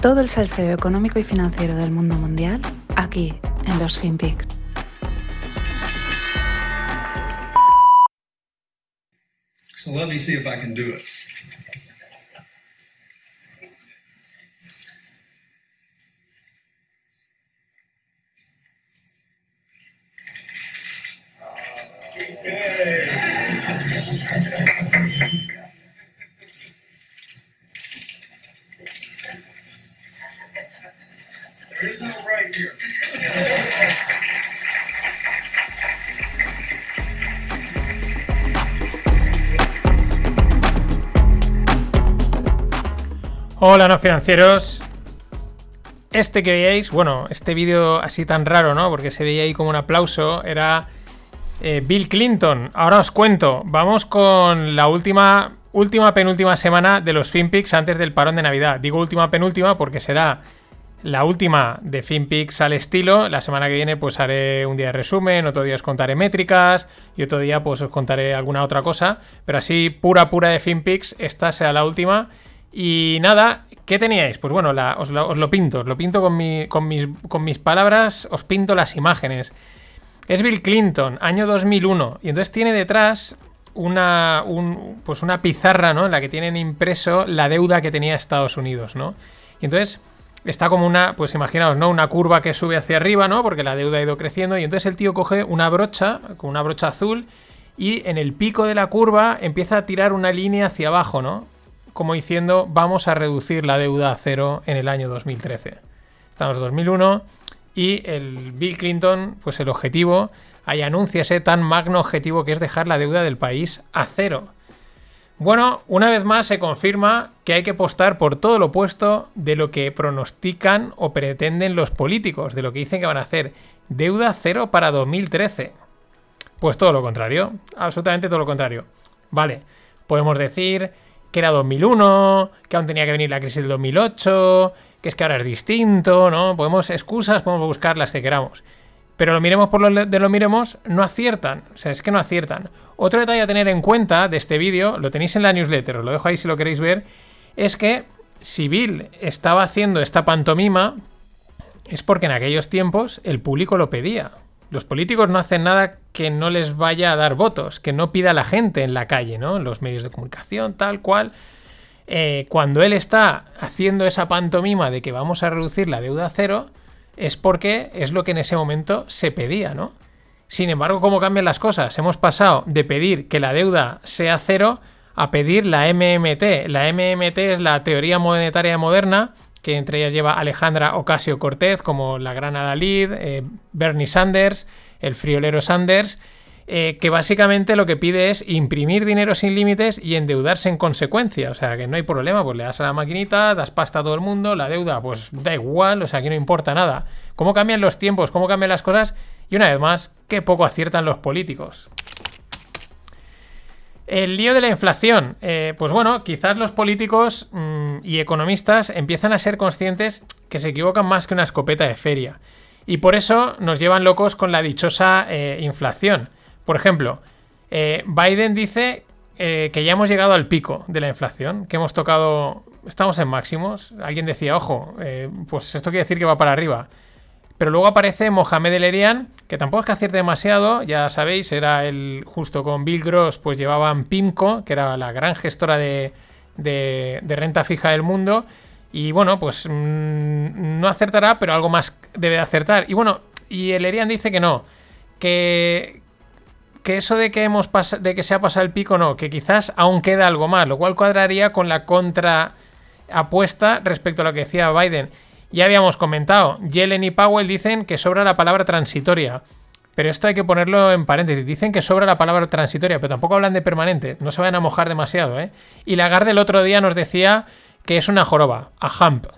Todo el salseo económico y financiero del mundo mundial aquí en los FinPix. So let me see if I can do it. Hola, no financieros. Este que veíais, bueno, este vídeo así tan raro, ¿no? Porque se veía ahí como un aplauso, era eh, Bill Clinton. Ahora os cuento, vamos con la última, última penúltima semana de los FinPix antes del parón de Navidad. Digo última penúltima porque será la última de FinPix al estilo. La semana que viene pues haré un día de resumen, otro día os contaré métricas y otro día pues os contaré alguna otra cosa. Pero así pura pura de FinPix, esta será la última. Y nada, ¿qué teníais? Pues bueno, la- os, lo, os lo pinto, os lo pinto con, con mis, con mis palabras, os pinto las imágenes. Es Bill Clinton, año 2001, y entonces tiene detrás una, un- pues una pizarra, ¿no? En la que tienen impreso la deuda que tenía Estados Unidos, ¿no? Y entonces está como una, pues imaginaos, ¿no? Una curva que sube hacia arriba, ¿no? Porque la deuda ha ido creciendo, y entonces el tío coge una brocha, con una brocha azul, y en el pico de la curva empieza a tirar una línea hacia abajo, ¿no? Como diciendo, vamos a reducir la deuda a cero en el año 2013. Estamos en 2001 y el Bill Clinton, pues el objetivo, ahí anuncia ese tan magno objetivo que es dejar la deuda del país a cero. Bueno, una vez más se confirma que hay que apostar por todo lo opuesto de lo que pronostican o pretenden los políticos, de lo que dicen que van a hacer. Deuda cero para 2013. Pues todo lo contrario, absolutamente todo lo contrario. Vale, podemos decir que era 2001, que aún tenía que venir la crisis del 2008, que es que ahora es distinto, ¿no? Podemos excusas, podemos buscar las que queramos. Pero lo miremos por lo de lo miremos, no aciertan. O sea, es que no aciertan. Otro detalle a tener en cuenta de este vídeo, lo tenéis en la newsletter, os lo dejo ahí si lo queréis ver, es que si Bill estaba haciendo esta pantomima, es porque en aquellos tiempos el público lo pedía. Los políticos no hacen nada que no les vaya a dar votos, que no pida la gente en la calle, ¿no? Los medios de comunicación, tal cual. Eh, cuando él está haciendo esa pantomima de que vamos a reducir la deuda a cero, es porque es lo que en ese momento se pedía, ¿no? Sin embargo, ¿cómo cambian las cosas? Hemos pasado de pedir que la deuda sea cero a pedir la MMT. La MMT es la teoría monetaria moderna, que entre ellas lleva Alejandra Ocasio Cortez, como la gran Adalid, eh, Bernie Sanders, el friolero Sanders, eh, que básicamente lo que pide es imprimir dinero sin límites y endeudarse en consecuencia. O sea, que no hay problema, pues le das a la maquinita, das pasta a todo el mundo, la deuda, pues da igual, o sea, que no importa nada. ¿Cómo cambian los tiempos? ¿Cómo cambian las cosas? Y una vez más, qué poco aciertan los políticos. El lío de la inflación. Eh, pues bueno, quizás los políticos mmm, y economistas empiezan a ser conscientes que se equivocan más que una escopeta de feria. Y por eso nos llevan locos con la dichosa eh, inflación. Por ejemplo, eh, Biden dice eh, que ya hemos llegado al pico de la inflación, que hemos tocado, estamos en máximos. Alguien decía, ojo, pues esto quiere decir que va para arriba. Pero luego aparece Mohamed El Erian, que tampoco es que acierte demasiado, ya sabéis, era el justo con Bill Gross, pues llevaban PIMCO, que era la gran gestora de renta fija del mundo. Y bueno, pues mmm, no acertará, pero algo más debe de acertar. Y bueno, y el Erian dice que no, que, que eso de que hemos de que se ha pasado el pico, no, que quizás aún queda algo más, lo cual cuadraría con la contra apuesta respecto a lo que decía Biden. Ya habíamos comentado, Yellen y Powell dicen que sobra la palabra transitoria. Pero esto hay que ponerlo en paréntesis. Dicen que sobra la palabra transitoria, pero tampoco hablan de permanente. No se vayan a mojar demasiado, ¿eh? Y Lagarde el otro día nos decía que es una joroba, a hump,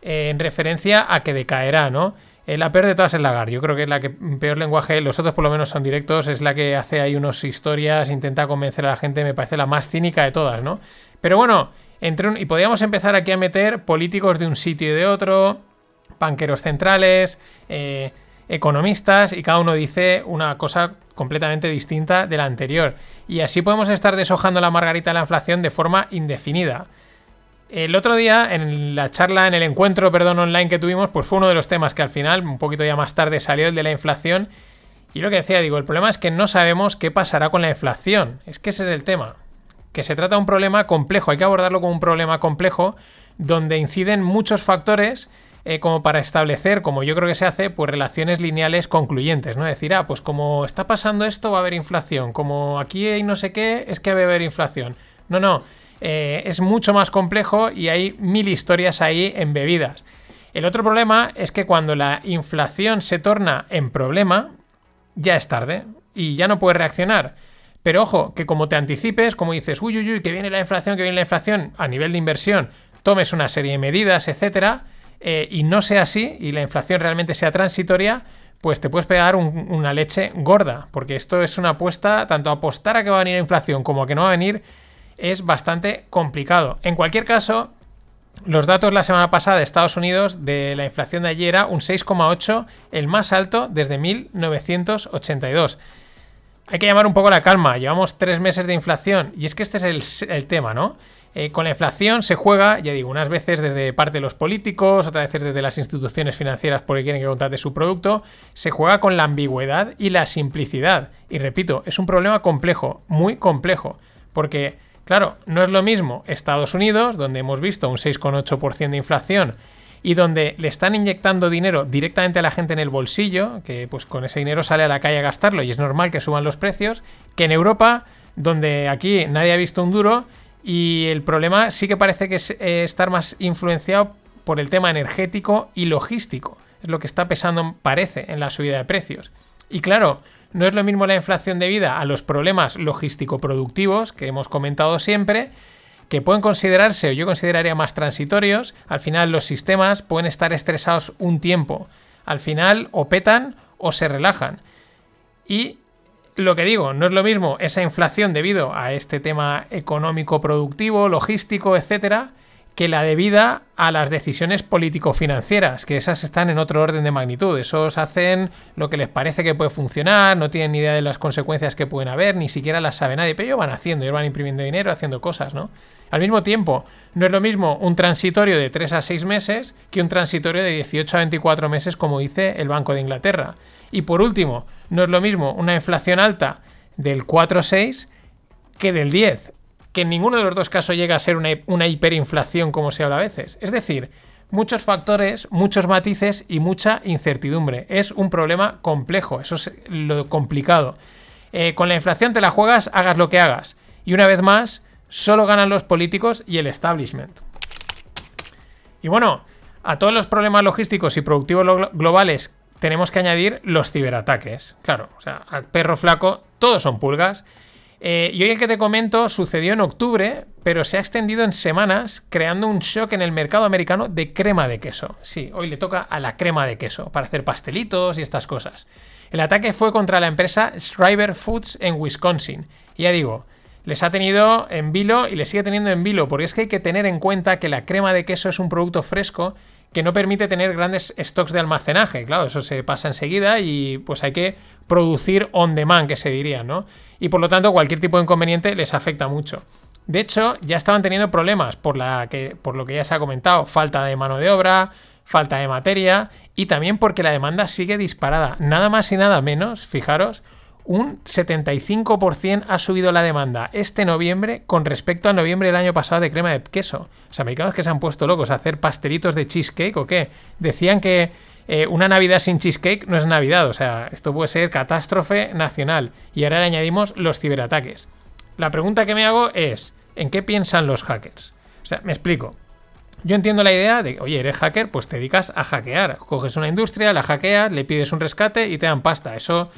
en referencia a que decaerá, ¿no? Eh, la peor de todas es Lagarde. Yo creo que es la que peor lenguaje, los otros por lo menos son directos, es la que hace ahí unas historias, intenta convencer a la gente, me parece la más cínica de todas, ¿no? Pero bueno, entre un, y podríamos empezar aquí a meter políticos de un sitio y de otro, banqueros centrales, eh, economistas, y cada uno dice una cosa completamente distinta de la anterior. Y así podemos estar deshojando la margarita de la inflación de forma indefinida. El otro día, en la charla, en el encuentro, perdón, online que tuvimos, pues fue uno de los temas que al final, un poquito ya más tarde, salió el de la inflación. Y lo que decía, digo, el problema es que no sabemos qué pasará con la inflación. Es que ese es el tema. Que se trata de un problema complejo, hay que abordarlo como un problema complejo donde inciden muchos factores eh, como para establecer, como yo creo que se hace, pues relaciones lineales concluyentes, ¿no? Decir, ah, pues como está pasando esto va a haber inflación, como aquí hay no sé qué, es que va a haber inflación. No, no, eh, es mucho más complejo y hay mil historias ahí embebidas. El otro problema es que cuando la inflación se torna en problema, ya es tarde y ya no puedes reaccionar. Pero ojo, que como te anticipes, como dices, uy, uy, uy, que viene la inflación, que viene la inflación a nivel de inversión, tomes una serie de medidas, etcétera, eh, y no sea así, y la inflación realmente sea transitoria, pues te puedes pegar una leche gorda, porque esto es una apuesta, tanto apostar a que va a venir la inflación como a que no va a venir, es bastante complicado. En cualquier caso, los datos la semana pasada de Estados Unidos de la inflación de ayer era un 6,8, el más alto desde 1982. Hay que llamar un poco la calma, llevamos tres meses de inflación y es que este es el tema, ¿no? Eh, con la inflación se juega, ya digo, unas veces desde parte de los políticos, otras veces desde las instituciones financieras porque quieren que contrate su producto, se juega con la ambigüedad y la simplicidad. Y repito, es un problema complejo, muy complejo, porque, claro, no es lo mismo Estados Unidos, donde hemos visto un 6,8% de inflación, y donde le están inyectando dinero directamente a la gente en el bolsillo, que pues con ese dinero sale a la calle a gastarlo y es normal que suban los precios, que en Europa, donde aquí nadie ha visto un duro, y el problema sí que parece que es eh, estar más influenciado por el tema energético y logístico. Es lo que está pesando, parece, en la subida de precios. Y claro, no es lo mismo la inflación debida a los problemas logístico-productivos que hemos comentado siempre, que pueden considerarse, o yo consideraría más transitorios. Al final los sistemas pueden estar estresados un tiempo. Al final o petan o se relajan. Y lo que digo, no es lo mismo esa inflación debido a este tema económico, productivo, logístico, etcétera, que la debida a las decisiones político-financieras, que esas están en otro orden de magnitud. Esos hacen lo que les parece que puede funcionar, no tienen ni idea de las consecuencias que pueden haber, ni siquiera las sabe nadie, pero ellos van haciendo, ellos van imprimiendo dinero, haciendo cosas, ¿no? Al mismo tiempo, no es lo mismo un transitorio de 3 a 6 meses que un transitorio de 18 a 24 meses, como dice el Banco de Inglaterra. Y por último, no es lo mismo una inflación alta del 4-6 que del 10, que en ninguno de los dos casos llega a ser una, hiperinflación como se habla a veces. Es decir, muchos factores, muchos matices y mucha incertidumbre. Es un problema complejo, eso es lo complicado. Eh, con la inflación te la juegas, hagas lo que hagas. Y una vez más, solo ganan los políticos y el establishment. Y bueno, a todos los problemas logísticos y productivos globales tenemos que añadir los ciberataques. Claro, o sea, perro flaco todos son pulgas. Eh, y hoy el que te comento sucedió en octubre, pero se ha extendido en semanas, creando un shock en el mercado americano de crema de queso. Sí, hoy le toca a la crema de queso para hacer pastelitos y estas cosas. El ataque fue contra la empresa Schreiber Foods en Wisconsin. Y ya digo, les ha tenido en vilo y les sigue teniendo en vilo, porque es que hay que tener en cuenta que la crema de queso es un producto fresco que no permite tener grandes stocks de almacenaje. Claro, eso se pasa enseguida y pues hay que producir on demand, que se diría, ¿no? Y por lo tanto, cualquier tipo de inconveniente les afecta mucho. De hecho, ya estaban teniendo problemas por, la que, por lo que ya se ha comentado, falta de mano de obra, falta de materia y también porque la demanda sigue disparada. Nada más y nada menos, fijaros, un 75% ha subido la demanda este noviembre con respecto a noviembre del año pasado de crema de queso. Los americanos que se han puesto locos a hacer pastelitos de cheesecake o qué. Decían que eh, una Navidad sin cheesecake no es Navidad, o sea, esto puede ser catástrofe nacional. Y ahora le añadimos los ciberataques. La pregunta que me hago es, ¿en qué piensan los hackers? O sea, me explico. Yo entiendo la idea de, oye, eres hacker, pues te dedicas a hackear. Coges una industria, la hackeas, le pides un rescate y te dan pasta. Eso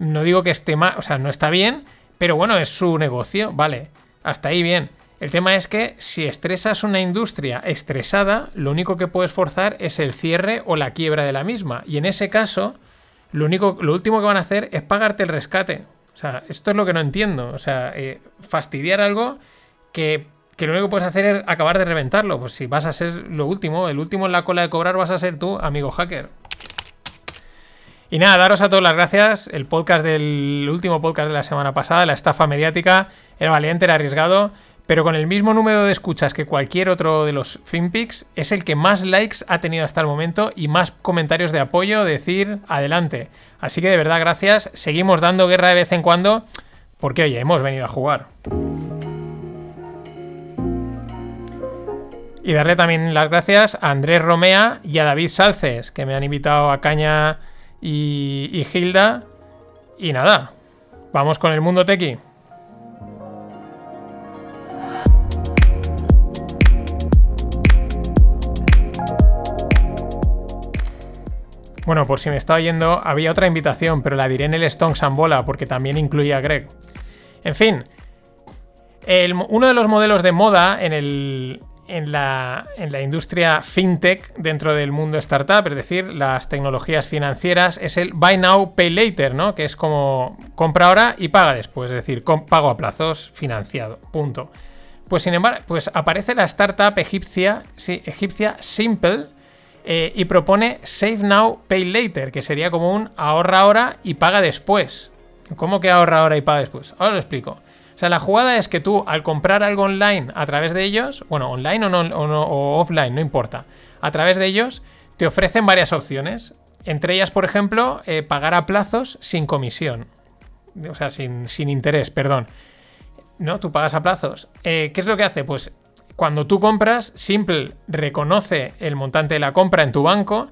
no digo que esté mal, o sea, no está bien, pero bueno, es su negocio, vale, hasta ahí bien. El tema es que si estresas una industria estresada, lo único que puedes forzar es el cierre o la quiebra de la misma. Y en ese caso, lo, único, lo último que van a hacer es pagarte el rescate. O sea, esto es lo que no entiendo. O sea, eh, fastidiar algo que, que, lo único que puedes hacer es acabar de reventarlo. Pues si vas a ser lo último, el último en la cola de cobrar vas a ser tú, amigo hacker. Y nada, daros a todos las gracias. El podcast del último podcast de la semana pasada, la estafa mediática, era valiente, era arriesgado, pero con el mismo número de escuchas que cualquier otro de los FinPix, es el que más likes ha tenido hasta el momento y más comentarios de apoyo, decir adelante. Así que de verdad, gracias. Seguimos dando guerra de vez en cuando, porque oye, hemos venido a jugar. Y darle también las gracias a Andrés Romea y a David Salces, que me han invitado a Caña y, y Hilda. Y nada, vamos con el mundo tequi. Bueno, por si me está oyendo, había otra invitación, pero la diré en el Stone Sambola porque también incluía a Greg. En fin, uno de los modelos de moda en, el- en la, en la industria fintech dentro del mundo startup, es decir, las tecnologías financieras, es el Buy Now, Pay Later, ¿no? Que es como compra ahora y paga después, es decir, pago a plazos financiado, punto. Pues sin embargo, pues aparece la startup egipcia, sí, egipcia Simple eh, y propone Save Now, Pay Later, que sería como un ahorra ahora y paga después. ¿Cómo que ahorra ahora y paga después? Ahora lo explico. Sea, la jugada es que tú, al comprar algo online a través de ellos, bueno, online o, no, o, offline, no importa, a través de ellos te ofrecen varias opciones. Entre ellas, por ejemplo, eh, pagar a plazos sin comisión. O sea, sin, interés, perdón. ¿no? Tú pagas a plazos. Eh, ¿Qué es lo que hace? Pues cuando tú compras, Simple reconoce el montante de la compra en tu banco,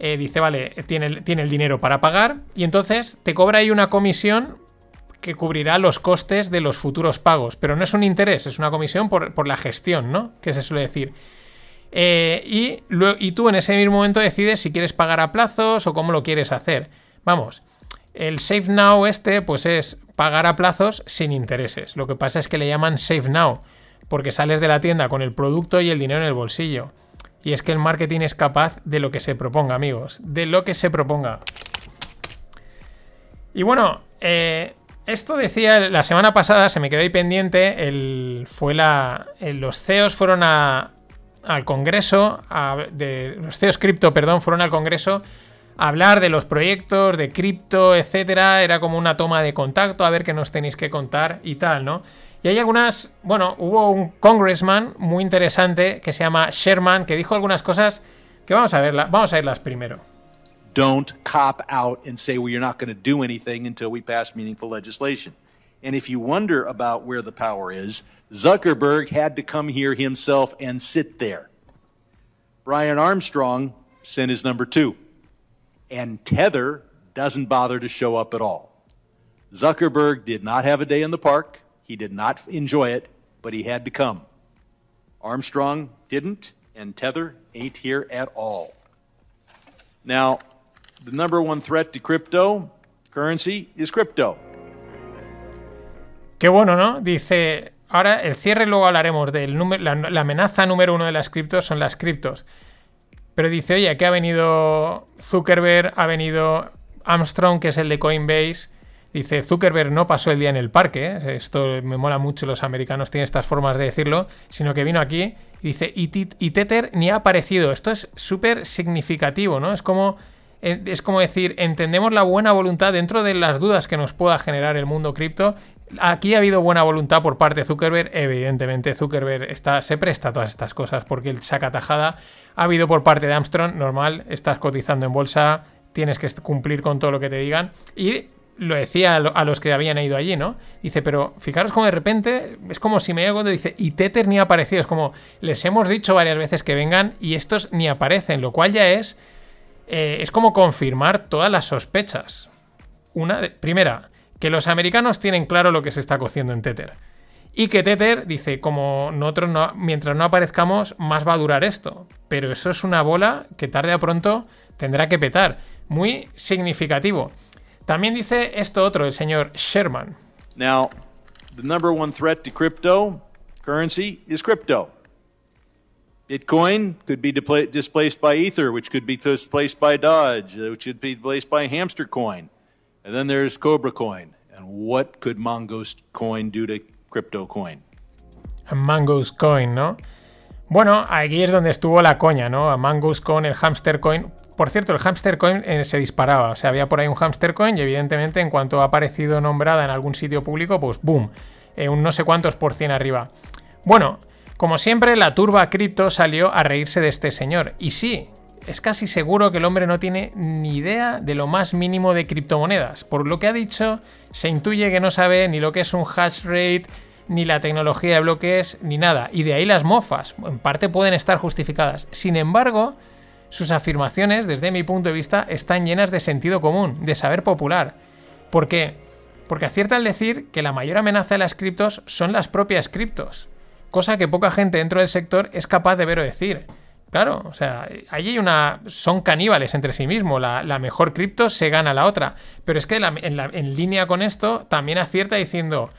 eh, dice, vale, tiene el dinero para pagar, y entonces te cobra ahí una comisión que cubrirá los costes de los futuros pagos. Pero no es un interés, es una comisión por, por la gestión, ¿no? Que se suele decir. Eh, y, y tú en ese mismo momento decides si quieres pagar a plazos o cómo lo quieres hacer. Vamos, el Save Now este, pues es pagar a plazos sin intereses. Lo que pasa es que le llaman Save Now, porque sales de la tienda con el producto y el dinero en el bolsillo. Y es que el marketing es capaz de lo que se proponga, amigos. De lo que se proponga. Y bueno, eh, esto decía la semana pasada, se me quedó ahí pendiente. El, fue la. los CEOs fueron al Congreso. de, los CEOs cripto, perdón, fueron al Congreso a hablar de los proyectos, de cripto, etcétera. Era como una toma de contacto, a ver qué nos tenéis que contar y tal, ¿no? Y hay algunas. Bueno, hubo un congressman muy interesante que se llama Sherman que dijo algunas cosas que vamos a verlas. Vamos a verlas primero. Don't cop out and say, well, you're not going to do anything until we pass meaningful legislation. And if you wonder about where the power is, Zuckerberg had to come here himself and sit there. Brian Armstrong sent his number two. And Tether doesn't bother to show up at all. Zuckerberg did not have a day in the park. He did not enjoy it, but he had to come. Armstrong didn't, and Tether ain't here at all. Now, the number one threat to cryptocurrency is crypto. Qué bueno, ¿no? Dice, ahora el cierre luego hablaremos número, la, la amenaza número uno de las criptos son las criptos. Pero dice, oye, que ha venido Zuckerberg, ha venido Armstrong, que es el de Coinbase. Dice, Zuckerberg no pasó el día en el parque, ¿eh? esto me mola mucho, los americanos tienen estas formas de decirlo, sino que vino aquí y dice, y, y Tether ni ha aparecido. Esto es súper significativo, ¿no? Es como, es como decir, entendemos la buena voluntad dentro de las dudas que nos pueda generar el mundo cripto. Aquí ha habido buena voluntad por parte de Zuckerberg. Evidentemente, Zuckerberg está, se presta a todas estas cosas porque él saca tajada. Ha habido por parte de Armstrong, normal, estás cotizando en bolsa, tienes que cumplir con todo lo que te digan. Y lo decía a lo- a los que habían ido allí, ¿no? Dice, pero fijaros como de repente es como si me oigo cuando dice, y Tether ni ha aparecido. Es como, les hemos dicho varias veces que vengan y estos ni aparecen, lo cual ya es, eh, es como confirmar todas las sospechas. Una, de- primera, que los americanos tienen claro lo que se está cociendo en Tether. Y que Tether dice, como nosotros no, mientras no aparezcamos, más va a durar esto. Pero eso es una bola que tarde o pronto tendrá que petar. Muy significativo. También dice esto otro, el señor Sherman. Now, the number one threat to cryptocurrency is crypto. Bitcoin could be displaced by Ether, which could be displaced by Dodge, uh, which could be displaced by Hamster Coin. And then there's Cobra Coin. And what could Mongoose Coin do to Crypto Coin? A Mango's Coin, ¿no? Bueno, aquí es donde estuvo la coña, ¿no? A Mango's Coin, el Hamster Coin. Por cierto, el Hamster Coin eh, se disparaba. O sea, había por ahí un Hamster Coin y evidentemente en cuanto ha aparecido nombrada en algún sitio público, pues boom, eh, un no sé cuántos por cien arriba. Bueno, como siempre, la turba cripto salió a reírse de este señor. Y sí, es casi seguro que el hombre no tiene ni idea de lo más mínimo de criptomonedas. Por lo que ha dicho, se intuye que no sabe ni lo que es un hash rate, ni la tecnología de bloques, ni nada. Y de ahí las mofas. En parte pueden estar justificadas. Sin embargo, sus afirmaciones, desde mi punto de vista, están llenas de sentido común, de saber popular. ¿Por qué? Porque acierta al decir que la mayor amenaza de las criptos son las propias criptos. Cosa que poca gente dentro del sector es capaz de ver o decir. Claro, o sea, ahí hay una. Son caníbales entre sí mismos. La, mejor cripto se gana la otra. Pero es que en, línea con esto también acierta diciendo: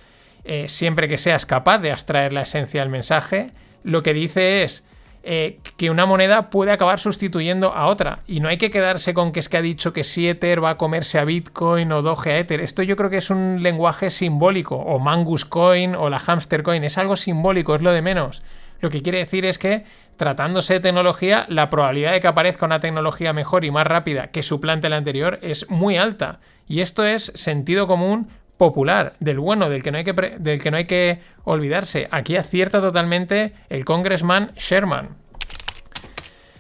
eh, siempre que seas capaz de abstraer la esencia del mensaje, lo que dice es eh, que una moneda puede acabar sustituyendo a otra. Y no hay que quedarse con que es que ha dicho que si Ether va a comerse a Bitcoin o Doge a Ether. Esto yo creo que es un lenguaje simbólico. O Mangus Coin o la Hamster Coin. Es algo simbólico, es lo de menos. Lo que quiere decir es que, tratándose de tecnología, la probabilidad de que aparezca una tecnología mejor y más rápida que suplante la anterior es muy alta. Y esto es sentido común popular, del bueno, del que no hay que, del que, no hay que olvidarse. Aquí acierta totalmente el congressman Sherman.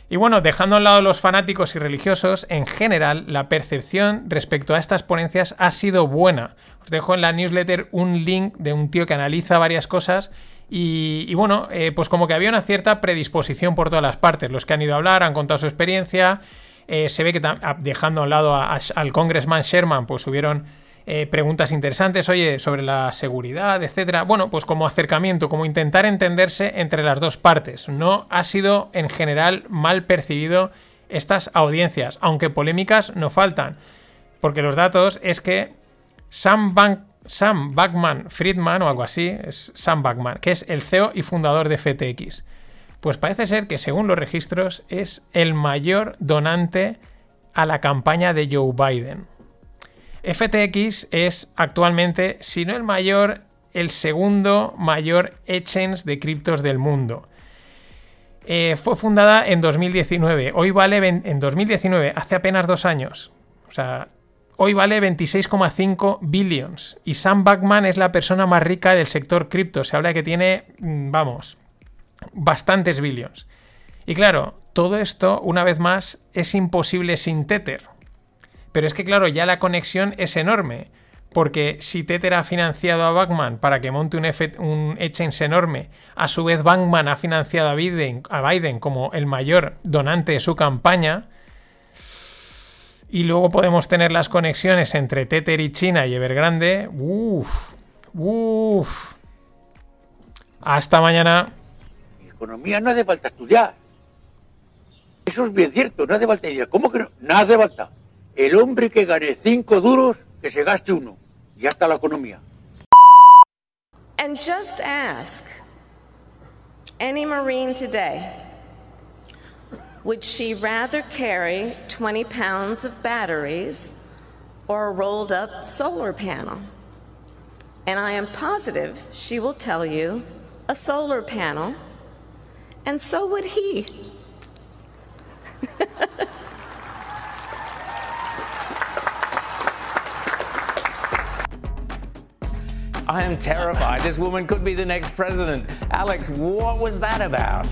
Y bueno, dejando a un lado los fanáticos y religiosos, en general la percepción respecto a estas ponencias ha sido buena. Os dejo en la newsletter un link de un tío que analiza varias cosas y, bueno, eh, pues como que había una cierta predisposición por todas las partes. Los que han ido a hablar han contado su experiencia. Eh, se ve que dejando a un lado al congressman Sherman, pues subieron eh, preguntas interesantes, oye, sobre la seguridad, etcétera. Bueno, pues como acercamiento, como intentar entenderse entre las dos partes. No ha sido en general mal percibido estas audiencias, aunque polémicas no faltan. Porque los datos es que Sam, Sam Backman Friedman o algo así, es Sam Backman, que es el CEO y fundador de FTX. Pues parece ser que según los registros es el mayor donante a la campaña de Joe Biden. FTX es actualmente, si no el mayor, el segundo mayor exchange de criptos del mundo. Eh, fue fundada en 2019. Hoy vale en 2019, hace apenas dos años. O sea, hoy vale 26,5 billions. Y Sam Backman es la persona más rica del sector cripto. Se habla que tiene, mm, vamos, bastantes billions. Y claro, todo esto, una vez más, es imposible sin Tether. Pero es que, claro, ya la conexión es enorme. Porque si Tether ha financiado a Bankman para que monte un, un exchange enorme, a su vez Bankman ha financiado a Biden, a Biden como el mayor donante de su campaña, y luego podemos tener las conexiones entre Tether y China y Evergrande. Uff, uff. Hasta mañana. economía no hace falta estudiar. Eso es bien cierto, no hace falta. ¿Cómo que no? No hace falta. El hombre que gane cinco duros, que se gaste uno. Ya está la economía. And just ask any Marine today, would she rather carry 20 pounds of batteries or a rolled up solar panel? And I am positive she will tell you a solar panel, and so would he. I am terrified. This woman could be the next president. Alex, what was that about?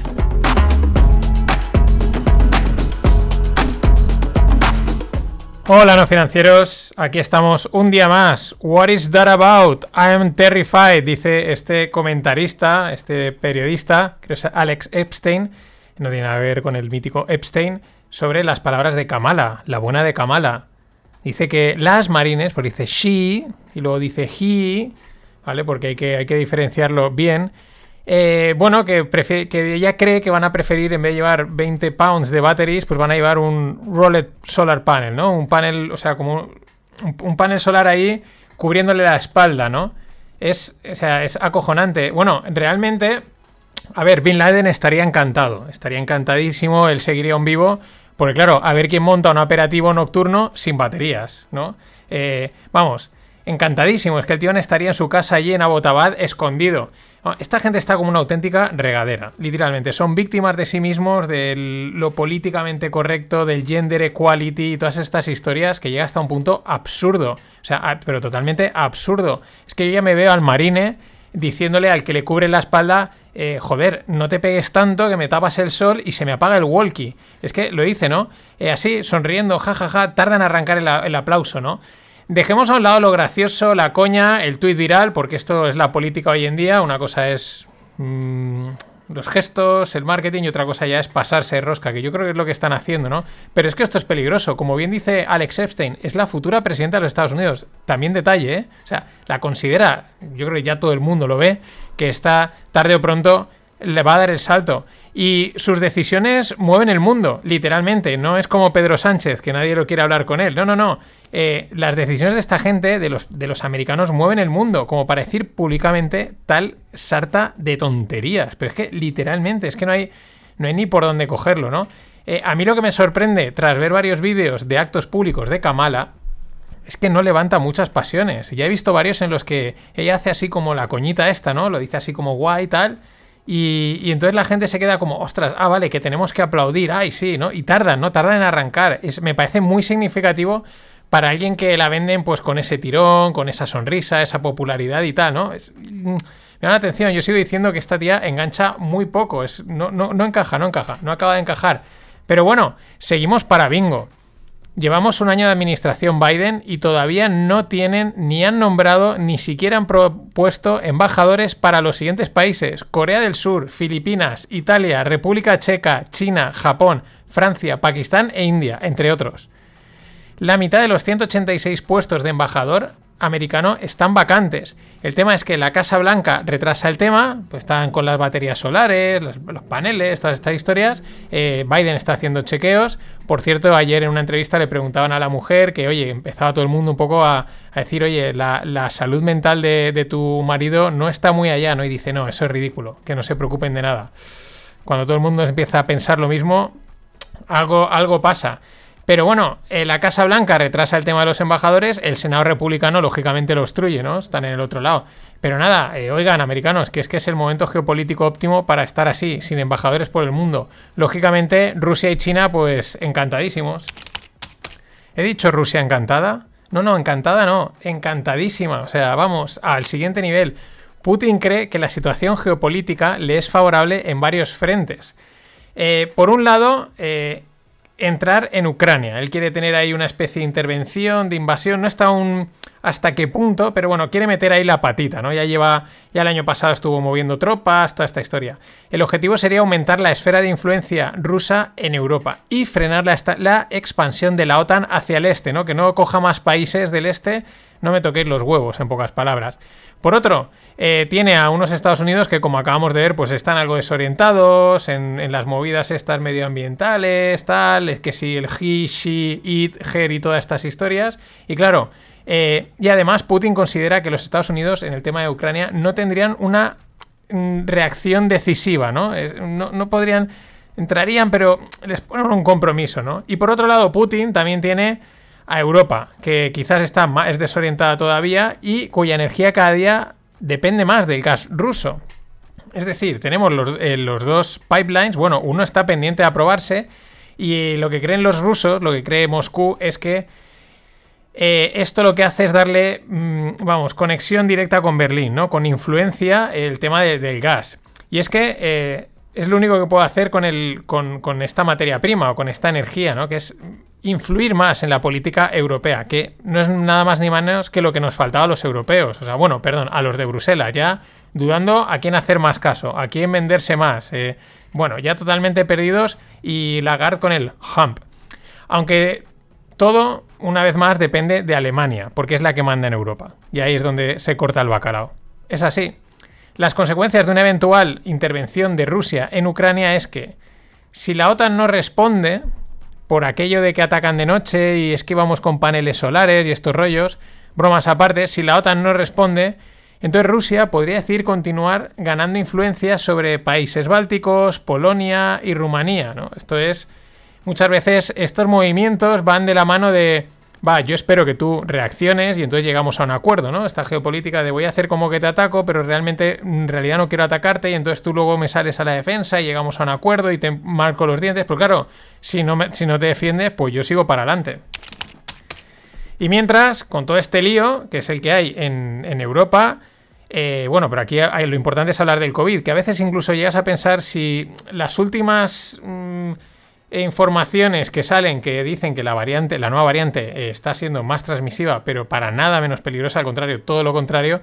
Hola no financieros, aquí estamos un día más. What is that about? I am terrified, dice este comentarista, este periodista, creo que es Alex Epstein, no tiene nada que ver con el mítico Epstein, sobre las palabras de Kamala, la buena de Kamala. Dice que las marines, pues dice she y luego dice he, ¿vale? Porque hay que, hay que diferenciarlo bien. Eh, bueno, que, que ella cree que van a preferir, en vez de llevar 20 pounds de batteries, pues van a llevar un rolled solar panel, ¿no? Un panel, o sea, como un, panel solar ahí cubriéndole la espalda, ¿no? Es, o sea, es acojonante. Bueno, realmente, a ver, Bin Laden estaría encantado, estaría encantadísimo, él seguiría un vivo, porque claro, a ver quién monta un operativo nocturno sin baterías, ¿no? Eh, vamos, encantadísimo. Es que el tío estaría en su casa allí en Abbottabad escondido. Esta gente está como una auténtica regadera, literalmente. Son víctimas de sí mismos, de lo políticamente correcto, del gender equality y todas estas historias que llega hasta un punto absurdo. O sea, pero totalmente absurdo. Es que yo ya me veo al marine diciéndole al que le cubre la espalda, eh, joder, no te pegues tanto que me tapas el sol y se me apaga el walkie. Es que lo dice, ¿no? Eh, así, sonriendo, jajaja, tarda en arrancar el aplauso, ¿no? Dejemos a un lado lo gracioso, la coña, el tuit viral, porque esto es la política hoy en día. Una cosa es mm, los gestos, el marketing y otra cosa ya es pasarse rosca, que yo creo que es lo que están haciendo, ¿no? Pero es que esto es peligroso. Como bien dice Alex Epstein, es la futura presidenta de los Estados Unidos. También detalle, ¿eh? O sea, la considera, yo creo que ya todo el mundo lo ve, que está tarde o pronto le va a dar el salto. Y sus decisiones mueven el mundo, literalmente. No es como Pedro Sánchez, que nadie lo quiere hablar con él. No, no, no. Eh, las decisiones de esta gente, de los, de los americanos, mueven el mundo, como para decir públicamente tal sarta de tonterías. Pero es que literalmente, es que no hay, no hay ni por dónde cogerlo, ¿no? Eh, a mí lo que me sorprende, tras ver varios vídeos de actos públicos de Kamala, es que no levanta muchas pasiones. Ya he visto varios en los que ella hace así como la coñita esta, ¿no? Lo dice así como guay y tal. Y, entonces la gente se queda como, ostras, ah, vale, que tenemos que aplaudir, ay, sí, ¿no? Y tardan, ¿no? Tardan en arrancar. Es, me parece muy significativo para alguien que la venden pues con ese tirón, con esa sonrisa, esa popularidad y tal, ¿no? Es, mm, me da la atención, yo sigo diciendo que esta tía engancha muy poco, es, no, no, no encaja, no encaja, no acaba de encajar. Pero bueno, seguimos para bingo. Llevamos un año de administración Biden y todavía no tienen ni han nombrado ni siquiera han propuesto embajadores para los siguientes países: Corea del Sur, Filipinas, Italia, República Checa, China, Japón, Francia, Pakistán e India, entre otros. La mitad de los 186 puestos de embajador americano están vacantes. El tema es que la Casa Blanca retrasa el tema, pues están con las baterías solares, los, paneles, todas estas historias. Eh, Biden está haciendo chequeos. Por cierto, ayer en una entrevista le preguntaban a la mujer que, oye, empezaba todo el mundo un poco a, decir, oye, la, salud mental de, de, tu marido no está muy allá, ¿no? Y dice, no, eso es ridículo, que no se preocupen de nada. Cuando todo el mundo empieza a pensar lo mismo, algo, algo pasa. Pero bueno, eh, la Casa Blanca retrasa el tema de los embajadores, el Senado republicano lógicamente lo obstruye, ¿no? Están en el otro lado. Pero nada, eh, oigan, americanos, que es que es el momento geopolítico óptimo para estar así, sin embajadores por el mundo. Lógicamente, Rusia y China, pues encantadísimos. ¿He dicho Rusia encantada? No, no, encantada no, encantadísima. O sea, vamos al siguiente nivel. Putin cree que la situación geopolítica le es favorable en varios frentes. Eh, por un lado, entrar en Ucrania. Él quiere tener ahí una especie de intervención, de invasión, no está aún hasta qué punto, pero bueno, quiere meter ahí la patita, ¿no? Ya lleva, ya el año pasado estuvo moviendo tropas, toda esta historia. El objetivo sería aumentar la esfera de influencia rusa en Europa y frenar la, la expansión de la OTAN hacia el este, ¿no? Que no coja más países del este, no me toquéis los huevos, en pocas palabras. Por otro, eh, tiene a unos Estados Unidos que, como acabamos de ver, pues están algo desorientados en, las movidas estas medioambientales, tal, es que si el he, she, it, her y todas estas historias. Y claro, eh, y además Putin considera que los Estados Unidos en el tema de Ucrania no tendrían una mm, reacción decisiva, ¿no? no, no podrían, entrarían, pero les ponen un compromiso, ¿no? Y por otro lado, Putin también tiene a Europa, que quizás está más desorientada todavía y cuya energía cada día depende más del gas ruso. Es decir, tenemos eh, los, dos pipelines, bueno, uno está pendiente de aprobarse y lo que creen los rusos, lo que cree Moscú es que eh, esto lo que hace es darle, mm, vamos, conexión directa con Berlín, ¿no? Con influencia el tema del gas. Y es que eh, es lo único que puedo hacer con, el, con, con, esta materia prima o con esta energía, ¿no? Que es influir más en la política europea, que no es nada más ni menos que lo que nos faltaba a los europeos. O sea, bueno, perdón, a los de Bruselas, ya dudando a quién hacer más caso, a quién venderse más. Eh, bueno, ya totalmente perdidos y Lagarde con el hump. Aunque todo, una vez más, depende de Alemania, porque es la que manda en Europa. Y ahí es donde se corta el bacalao. Es así. Las consecuencias de una eventual intervención de Rusia en Ucrania es que si la OTAN no responde, por aquello de que atacan de noche y es que vamos con paneles solares y estos rollos, bromas aparte, si la OTAN no responde, entonces Rusia podría decir continuar ganando influencia sobre países bálticos, Polonia y Rumanía. ¿no? Esto es, muchas veces estos movimientos van de la mano de va, yo espero que tú reacciones y entonces llegamos a un acuerdo, ¿no? Esta geopolítica de voy a hacer como que te ataco, pero realmente en realidad no quiero atacarte y entonces tú luego me sales a la defensa y llegamos a un acuerdo y te marco los dientes, pero claro, si no, si no te defiendes, pues yo sigo para adelante. Y mientras, con todo este lío, que es el que hay en, Europa, Eh, bueno, pero aquí hay- lo importante es hablar del COVID, que a veces incluso llegas a pensar si las últimas mm, informaciones que salen que dicen que la variante, la nueva variante eh, está siendo más transmisiva, pero para nada menos peligrosa, al contrario, todo lo contrario.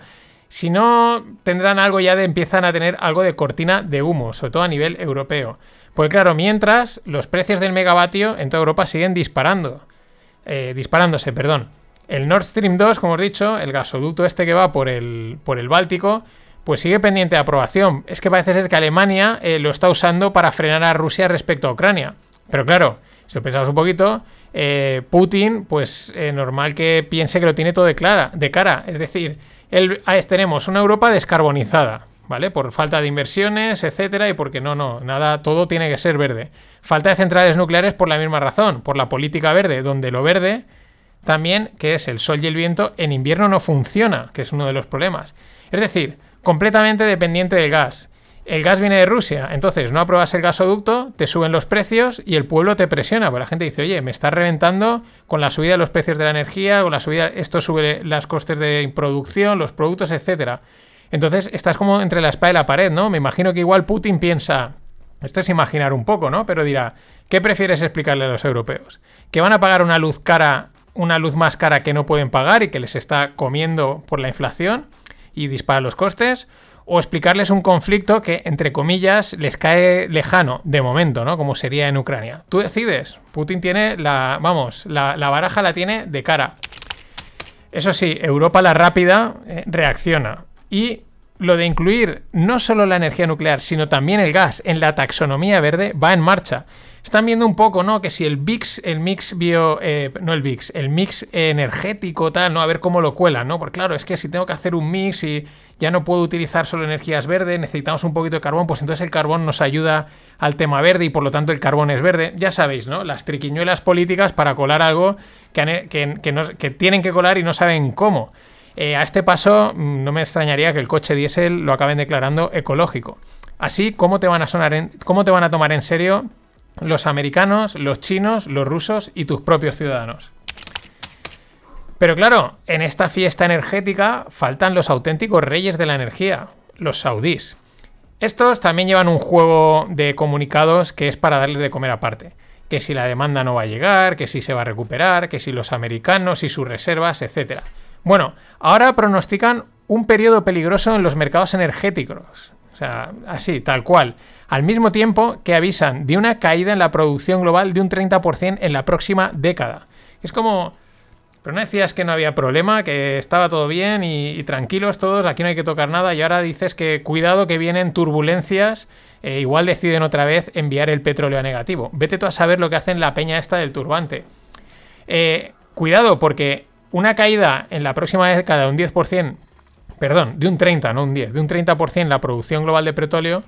Si no tendrán algo ya de empiezan a tener algo de cortina de humo, sobre todo a nivel europeo. Pues claro, mientras los precios del megavatio en toda Europa siguen disparando. Eh, disparándose, perdón. El Nord Stream 2, como os he dicho, el gasoducto este que va por el, por el Báltico, pues sigue pendiente de aprobación. Es que parece ser que Alemania eh, lo está usando para frenar a Rusia respecto a Ucrania. Pero claro, si lo pensamos un poquito, eh, Putin, pues eh, normal que piense que lo tiene todo de, de cara. Es decir, él- ah, tenemos una Europa descarbonizada, ¿vale? Por falta de inversiones, etcétera, y porque no, no, nada, todo tiene que ser verde. Falta de centrales nucleares por la misma razón, por la política verde, donde lo verde también, que es el sol y el viento, en invierno no funciona, que es uno de los problemas. Es decir, completamente dependiente del gas. El gas viene de Rusia, entonces no apruebas el gasoducto, te suben los precios y el pueblo te presiona, porque la gente dice, oye, me estás reventando con la subida de los precios de la energía, con la subida, esto sube las costes de producción, los productos, etcétera. Entonces estás como entre la espada y la pared, ¿no? Me imagino que igual Putin piensa, esto es imaginar un poco, ¿no? Pero dirá, ¿qué prefieres explicarle a los europeos? ¿Que van a pagar una luz cara, una luz más cara que no pueden pagar y que les está comiendo por la inflación y dispara los costes? ¿O explicarles un conflicto que, entre comillas, les cae lejano, de momento, ¿no? Como sería en Ucrania. Tú decides. Putin tiene la, vamos, la, baraja la tiene de cara. Eso sí, Europa la rápida eh, reacciona. Y lo de incluir no solo la energía nuclear, sino también el gas en la taxonomía verde va en marcha. Están viendo un poco, ¿no? Que si el VIX, el mix bio, eh, no el VIX, el mix energético, tal, ¿no? A ver cómo lo cuelan, ¿no? Porque claro, es que si tengo que hacer un mix y ya no puedo utilizar solo energías verdes, necesitamos un poquito de carbón, pues entonces el carbón nos ayuda al tema verde y por lo tanto el carbón es verde. Ya sabéis, ¿no? Las triquiñuelas políticas para colar algo que, que- tienen que colar y no saben cómo. Eh, a este paso, mm, no me extrañaría que el coche diésel lo acaben declarando ecológico. Así, ¿cómo te van a sonar cómo te van a tomar en serio los americanos, los chinos, los rusos y tus propios ciudadanos? Pero claro, en esta fiesta energética faltan los auténticos reyes de la energía, los saudíes. Estos también llevan un juego de comunicados que es para darles de comer aparte. Que si la demanda no va a llegar, que si se va a recuperar, que si los americanos y sus reservas, etc. Bueno, ahora pronostican un periodo peligroso en los mercados energéticos. O sea, así, tal cual. Al mismo tiempo que avisan de una caída en la producción global de un 30% en la próxima década. Es como... Pero no decías que no había problema, que estaba todo bien y, tranquilos todos, aquí no hay que tocar nada y ahora dices que cuidado que vienen turbulencias, eh, igual deciden otra vez enviar el petróleo a negativo. Vete tú a saber lo que hacen la peña esta del turbante. Eh, cuidado porque una caída en la próxima década de un 10%, perdón, de un 30, no un 10, de un 30% en la producción global de petróleo,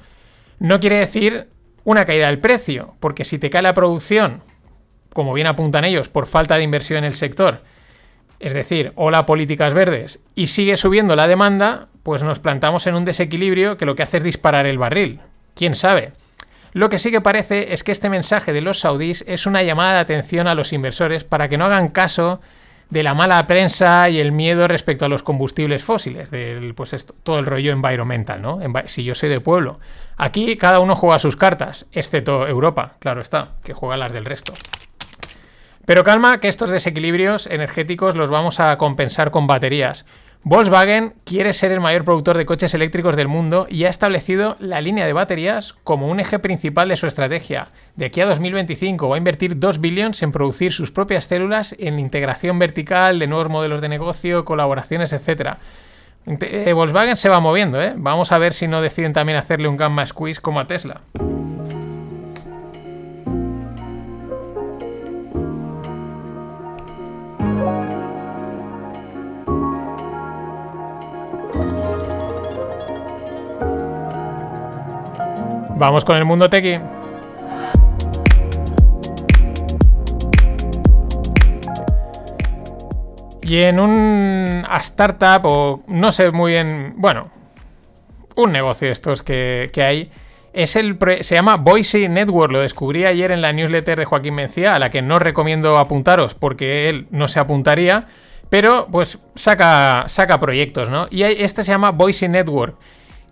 no quiere decir una caída del precio, porque si te cae la producción, como bien apuntan ellos, por falta de inversión en el sector, es decir, hola políticas verdes, y sigue subiendo la demanda, pues nos plantamos en un desequilibrio que lo que hace es disparar el barril. ¿Quién sabe? Lo que sí que parece es que este mensaje de los saudíes es una llamada de atención a los inversores para que no hagan caso de la mala prensa y el miedo respecto a los combustibles fósiles, del, pues esto, todo el rollo environmental, ¿no? Si yo soy de pueblo. Aquí cada uno juega sus cartas, excepto Europa, claro está, que juega las del resto. Pero calma que estos desequilibrios energéticos los vamos a compensar con baterías. Volkswagen quiere ser el mayor productor de coches eléctricos del mundo y ha establecido la línea de baterías como un eje principal de su estrategia. De aquí a 2025 va a invertir 2 billones en producir sus propias células en integración vertical de nuevos modelos de negocio, colaboraciones, etc. Eh, Volkswagen se va moviendo, ¿eh? Vamos a ver si no deciden también hacerle un gamma squeeze como a Tesla. Vamos con el mundo tequi. Y en un startup o no sé muy bien, bueno, un negocio de estos que, hay, es el se llama Boise Network, lo descubrí ayer en la newsletter de Joaquín Mencía, a la que no recomiendo apuntaros porque él no se apuntaría, Pero pues saca, saca proyectos, ¿no? Y este se llama Voice Network,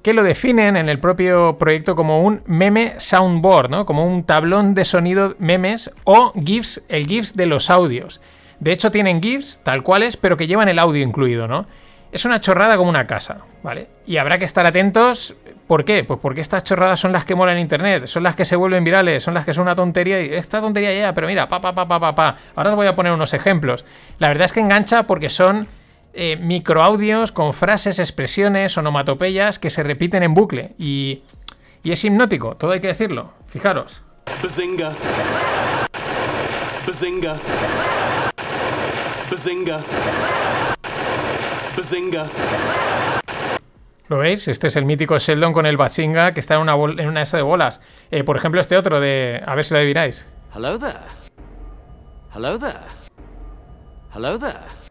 que lo definen en el propio proyecto como un meme soundboard, ¿no? Como un tablón de sonido memes o GIFs, el GIFs de los audios. De hecho tienen GIFs tal cuales, pero que llevan el audio incluido, ¿no? Es una chorrada como una casa, ¿vale? Y habrá que estar atentos. ¿Por qué? Pues porque estas chorradas son las que molan en internet, son las que se vuelven virales, son las que son una tontería y esta tontería ya, pero mira, pa, pa, pa, pa, pa, pa. Ahora os voy a poner unos ejemplos. La verdad es que engancha porque son eh, microaudios con frases, expresiones, onomatopeyas que se repiten en bucle y, y es hipnótico, todo hay que decirlo. Fijaros. Bazinga. Bazinga. Bazinga. Bazinga. ¿Lo veis? Este es el mítico Sheldon con el Bazinga que está en una, en una de bolas. Eh, por ejemplo, este otro de... A ver si lo adivináis. Hello there. Hello there. Hello there.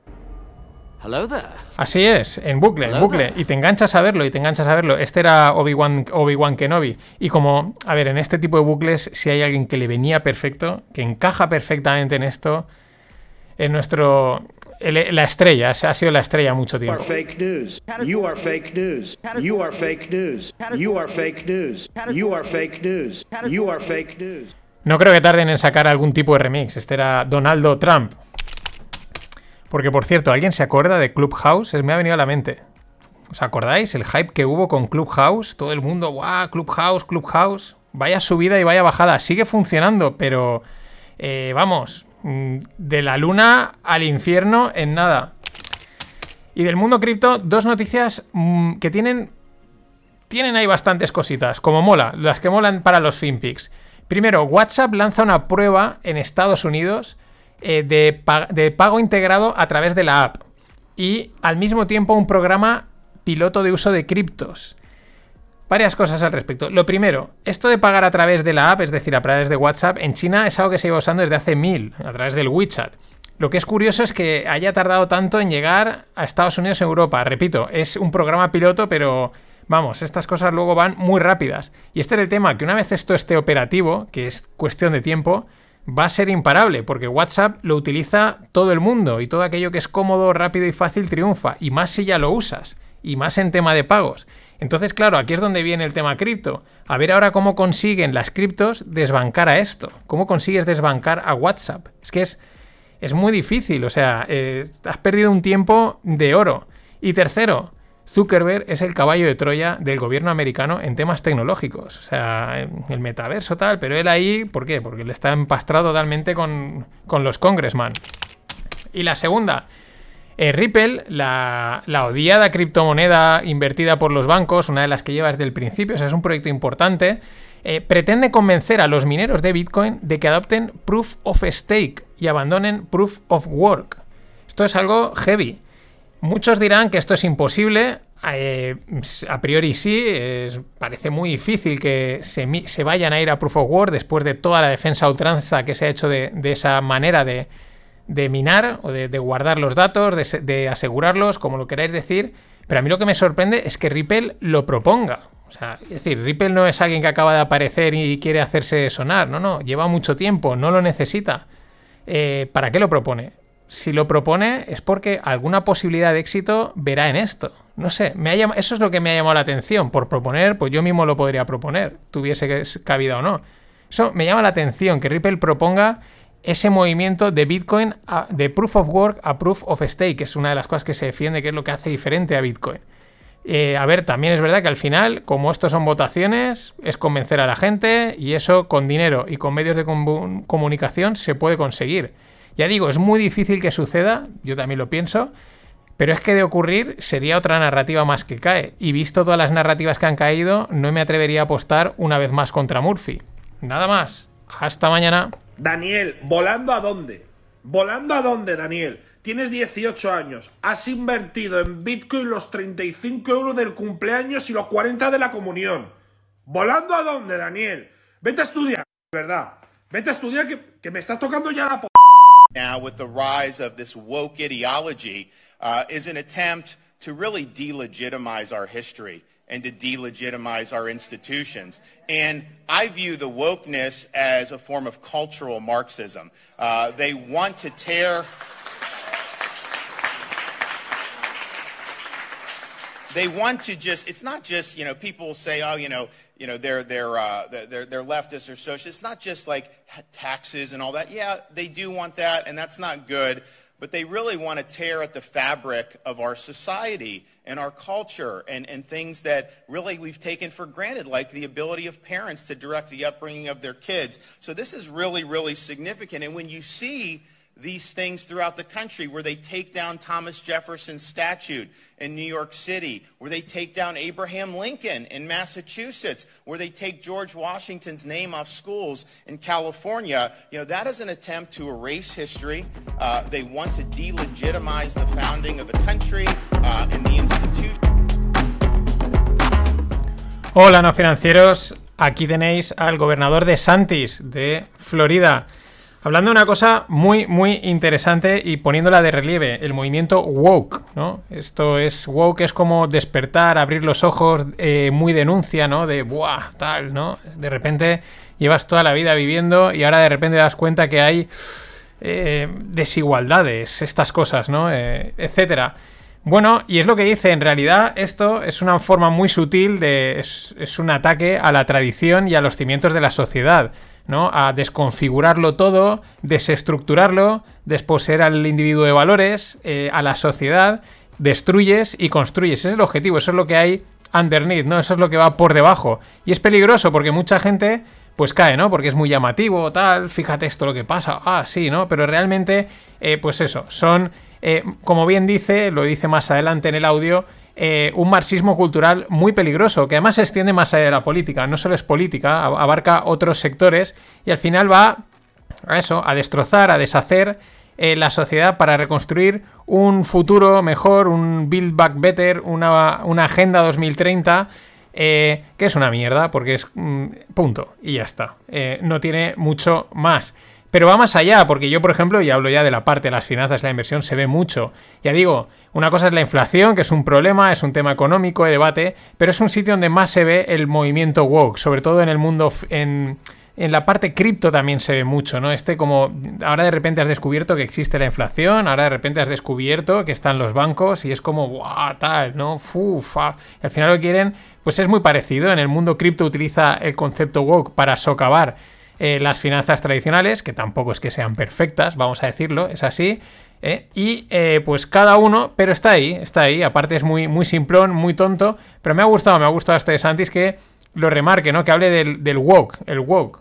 Así es, en bucle, en bucle. Y te enganchas a verlo, y te enganchas a verlo. Este era Obi-Wan Obi Kenobi. Y como, a ver, en este tipo de bucles, si hay alguien que le venía perfecto, que encaja perfectamente en esto, en nuestro la estrella, ha sido la estrella mucho tiempo. No creo que tarden en sacar algún tipo de remix. Este era Donaldo Trump. Porque, por cierto, ¿alguien se acuerda de Clubhouse? Me ha venido a la mente. ¿Os acordáis? El hype que hubo con Clubhouse. Todo el mundo, ¡guau! Clubhouse, Clubhouse. Vaya subida y vaya bajada. Sigue funcionando, pero... Eh, vamos, Mm, de la luna al infierno en nada. Y del mundo cripto, dos noticias mm, que tienen. Tienen ahí bastantes cositas, como mola, las que molan para los FinPix. Primero, WhatsApp lanza una prueba en Estados Unidos eh, de, pago integrado a través de la app. Y al mismo tiempo un programa piloto de uso de criptos. Varias cosas al respecto. Lo primero, esto de pagar a través de la app, es decir, a través de WhatsApp, en China es algo que se lleva usando desde hace mil, a través del WeChat. Lo que es curioso es que haya tardado tanto en llegar a Estados Unidos y Europa. Repito, es un programa piloto, pero vamos, estas cosas luego van muy rápidas. Y este es el tema, que una vez esto esté operativo, que es cuestión de tiempo, va a ser imparable, porque WhatsApp lo utiliza todo el mundo y todo aquello que es cómodo, rápido y fácil triunfa, y más si ya lo usas, y más en tema de pagos. Entonces, claro, aquí es donde viene el tema cripto. A ver ahora cómo consiguen las criptos desbancar a esto. ¿Cómo consigues desbancar a WhatsApp? Es que es, es muy difícil, o sea, eh, has perdido un tiempo de oro. Y tercero, Zuckerberg es el caballo de Troya del gobierno americano en temas tecnológicos. O sea, el metaverso tal, pero él ahí, ¿por qué? Porque le está empastrado totalmente con, con los congressman. Y la segunda, eh, Ripple, la, odiada criptomoneda invertida por los bancos, una de las que lleva desde el principio, o sea, es un proyecto importante, eh, pretende convencer a los mineros de Bitcoin de que adopten Proof of Stake y abandonen Proof of Work. Esto es algo heavy. Muchos dirán que esto es imposible, eh, a priori sí, parece muy difícil que se, vayan a ir a Proof of Work después de toda la defensa ultranza que se ha hecho de esa manera de, minar o de, guardar los datos, de, asegurarlos, como lo queráis decir. Pero a mí lo que me sorprende es que Ripple lo proponga. O sea, es decir, Ripple no es alguien que acaba de aparecer y quiere hacerse sonar. No, no, lleva mucho tiempo, no lo necesita. Eh, ¿Para qué lo propone? Si lo propone es porque alguna posibilidad de éxito verá en esto. No sé, me ha eso es lo que me ha llamado la atención. Por proponer, pues yo mismo lo podría proponer, tuviese cabida o no. Eso me llama la atención, que Ripple proponga ese movimiento de Bitcoin de Proof of Work a Proof of Stake, que es una de las cosas que se defiende, que es lo que hace diferente a Bitcoin. Eh, a ver, también es verdad que al final, como esto son votaciones, es convencer a la gente y eso con dinero y con medios de comunicación se puede conseguir. Ya digo, es muy difícil que suceda, yo también lo pienso, pero es que de ocurrir sería otra narrativa más que cae. Y visto todas las narrativas que han caído, no me atrevería a apostar una vez más contra Murphy. Nada más. Hasta mañana. Daniel, ¿volando a dónde? ¿Volando a dónde, Daniel? Tienes 18 años, has invertido en Bitcoin los 35 euros del cumpleaños y los 40 de la comunión. ¿Volando a dónde, Daniel? Vete a estudiar, ¿verdad? Vete a estudiar que, que me estás tocando ya la Now, with the rise of this woke ideology, uh, is an attempt to really delegitimize our history. and to delegitimize our institutions. And I view the wokeness as a form of cultural Marxism. Uh, they want to tear. They want to just, it's not just, you know, people say, oh, you know, you know, they're, they're, uh, they're, they're leftists or socialists. It's not just like taxes and all that. Yeah, they do want that, and that's not good. But they really want to tear at the fabric of our society and our culture and, and things that really we've taken for granted, like the ability of parents to direct the upbringing of their kids. So this is really, really significant. And when you see these things throughout the country where they take down Thomas Jefferson's statue in New York City, where they take down Abraham Lincoln in Massachusetts, where they take George Washington's name off schools in California. You know, that is an attempt to erase history. Uh, they want to delegitimize the founding of the country uh, and the institution. Hola, no financieros. Aquí tenéis al gobernador de Santis, de Florida. Hablando de una cosa muy, muy interesante y poniéndola de relieve, el movimiento woke, ¿no? Esto es woke, es como despertar, abrir los ojos, eh, muy denuncia, ¿no? De, buah, tal, ¿no? De repente llevas toda la vida viviendo y ahora de repente te das cuenta que hay eh, desigualdades, estas cosas, ¿no? Eh, etcétera. Bueno, y es lo que dice, en realidad esto es una forma muy sutil de... es un ataque a la tradición y a los cimientos de la sociedad. ¿No? A desconfigurarlo todo, desestructurarlo, desposeer al individuo de valores, eh, a la sociedad, destruyes y construyes. Ese es el objetivo, eso es lo que hay underneath, ¿no? Eso es lo que va por debajo. Y es peligroso porque mucha gente pues cae, ¿no? Porque es muy llamativo, tal, fíjate esto lo que pasa, ah, sí, ¿no? Pero realmente, eh, pues eso, son, eh, como bien dice, lo dice más adelante en el audio, eh, un marxismo cultural muy peligroso, que además se extiende más allá de la política, no solo es política, abarca otros sectores y al final va a eso, a destrozar, a deshacer eh, la sociedad para reconstruir un futuro mejor, un Build Back Better, una, Agenda 2030. Eh, que es una mierda, porque es mm, punto, y ya está. no tiene mucho más. Pero va más allá, porque yo, por ejemplo, y hablo ya de la parte de las finanzas, la inversión, se ve mucho. Ya digo, una cosa es la inflación, que es un problema, es un tema económico de debate, pero es un sitio donde más se ve el movimiento woke, sobre todo en el mundo, en, la parte cripto también se ve mucho, ¿no? Este como, ahora de repente has descubierto que existe la inflación, ahora de repente has descubierto que están los bancos y es como, guau, tal, ¿no? Fufa. Y al final lo quieren, pues es muy parecido. En el mundo cripto utiliza el concepto woke para socavar eh, las finanzas tradicionales, que tampoco es que sean perfectas, vamos a decirlo, es así. ¿eh? Y eh, pues cada uno, pero está ahí, está ahí. Aparte es muy, muy simplón, muy tonto. Pero me ha gustado, me ha gustado este de Santis que lo remarque, ¿no? Que hable del, del woke, el woke.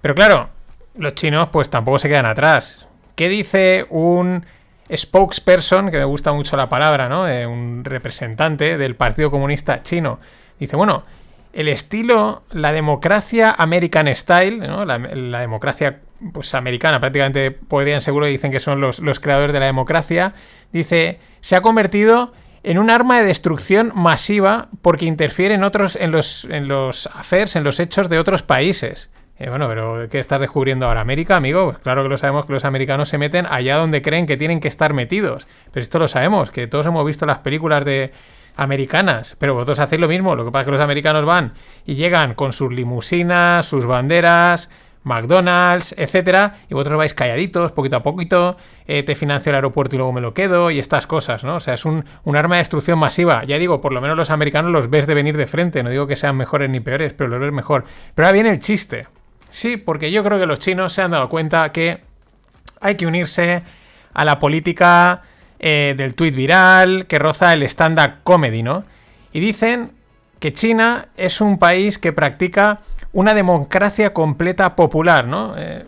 Pero claro, los chinos pues tampoco se quedan atrás. ¿Qué dice un spokesperson, que me gusta mucho la palabra, ¿no? un representante del Partido Comunista Chino. Dice, bueno, el estilo, la democracia American Style, ¿no? la, democracia pues, americana, prácticamente podrían seguro dicen que son los, creadores de la democracia, dice, se ha convertido en un arma de destrucción masiva porque interfiere en otros, en los, en los affairs, en los hechos de otros países. Eh, bueno, pero ¿qué estás descubriendo ahora? ¿América, amigo? Pues claro que lo sabemos que los americanos se meten allá donde creen que tienen que estar metidos. Pero esto lo sabemos, que todos hemos visto las películas de americanas, pero vosotros hacéis lo mismo, lo que pasa es que los americanos van y llegan con sus limusinas, sus banderas, McDonald's, etcétera, y vosotros vais calladitos, poquito a poquito, eh, te financio el aeropuerto y luego me lo quedo, y estas cosas, ¿no? O sea, es un, arma de destrucción masiva. Ya digo, por lo menos los americanos los ves de venir de frente, no digo que sean mejores ni peores, pero los ves mejor. Pero ahora viene el chiste. Sí, porque yo creo que los chinos se han dado cuenta que hay que unirse a la política eh, del tweet viral que roza el stand-up comedy, ¿no? Y dicen que China es un país que practica una democracia completa popular, ¿no? Eh,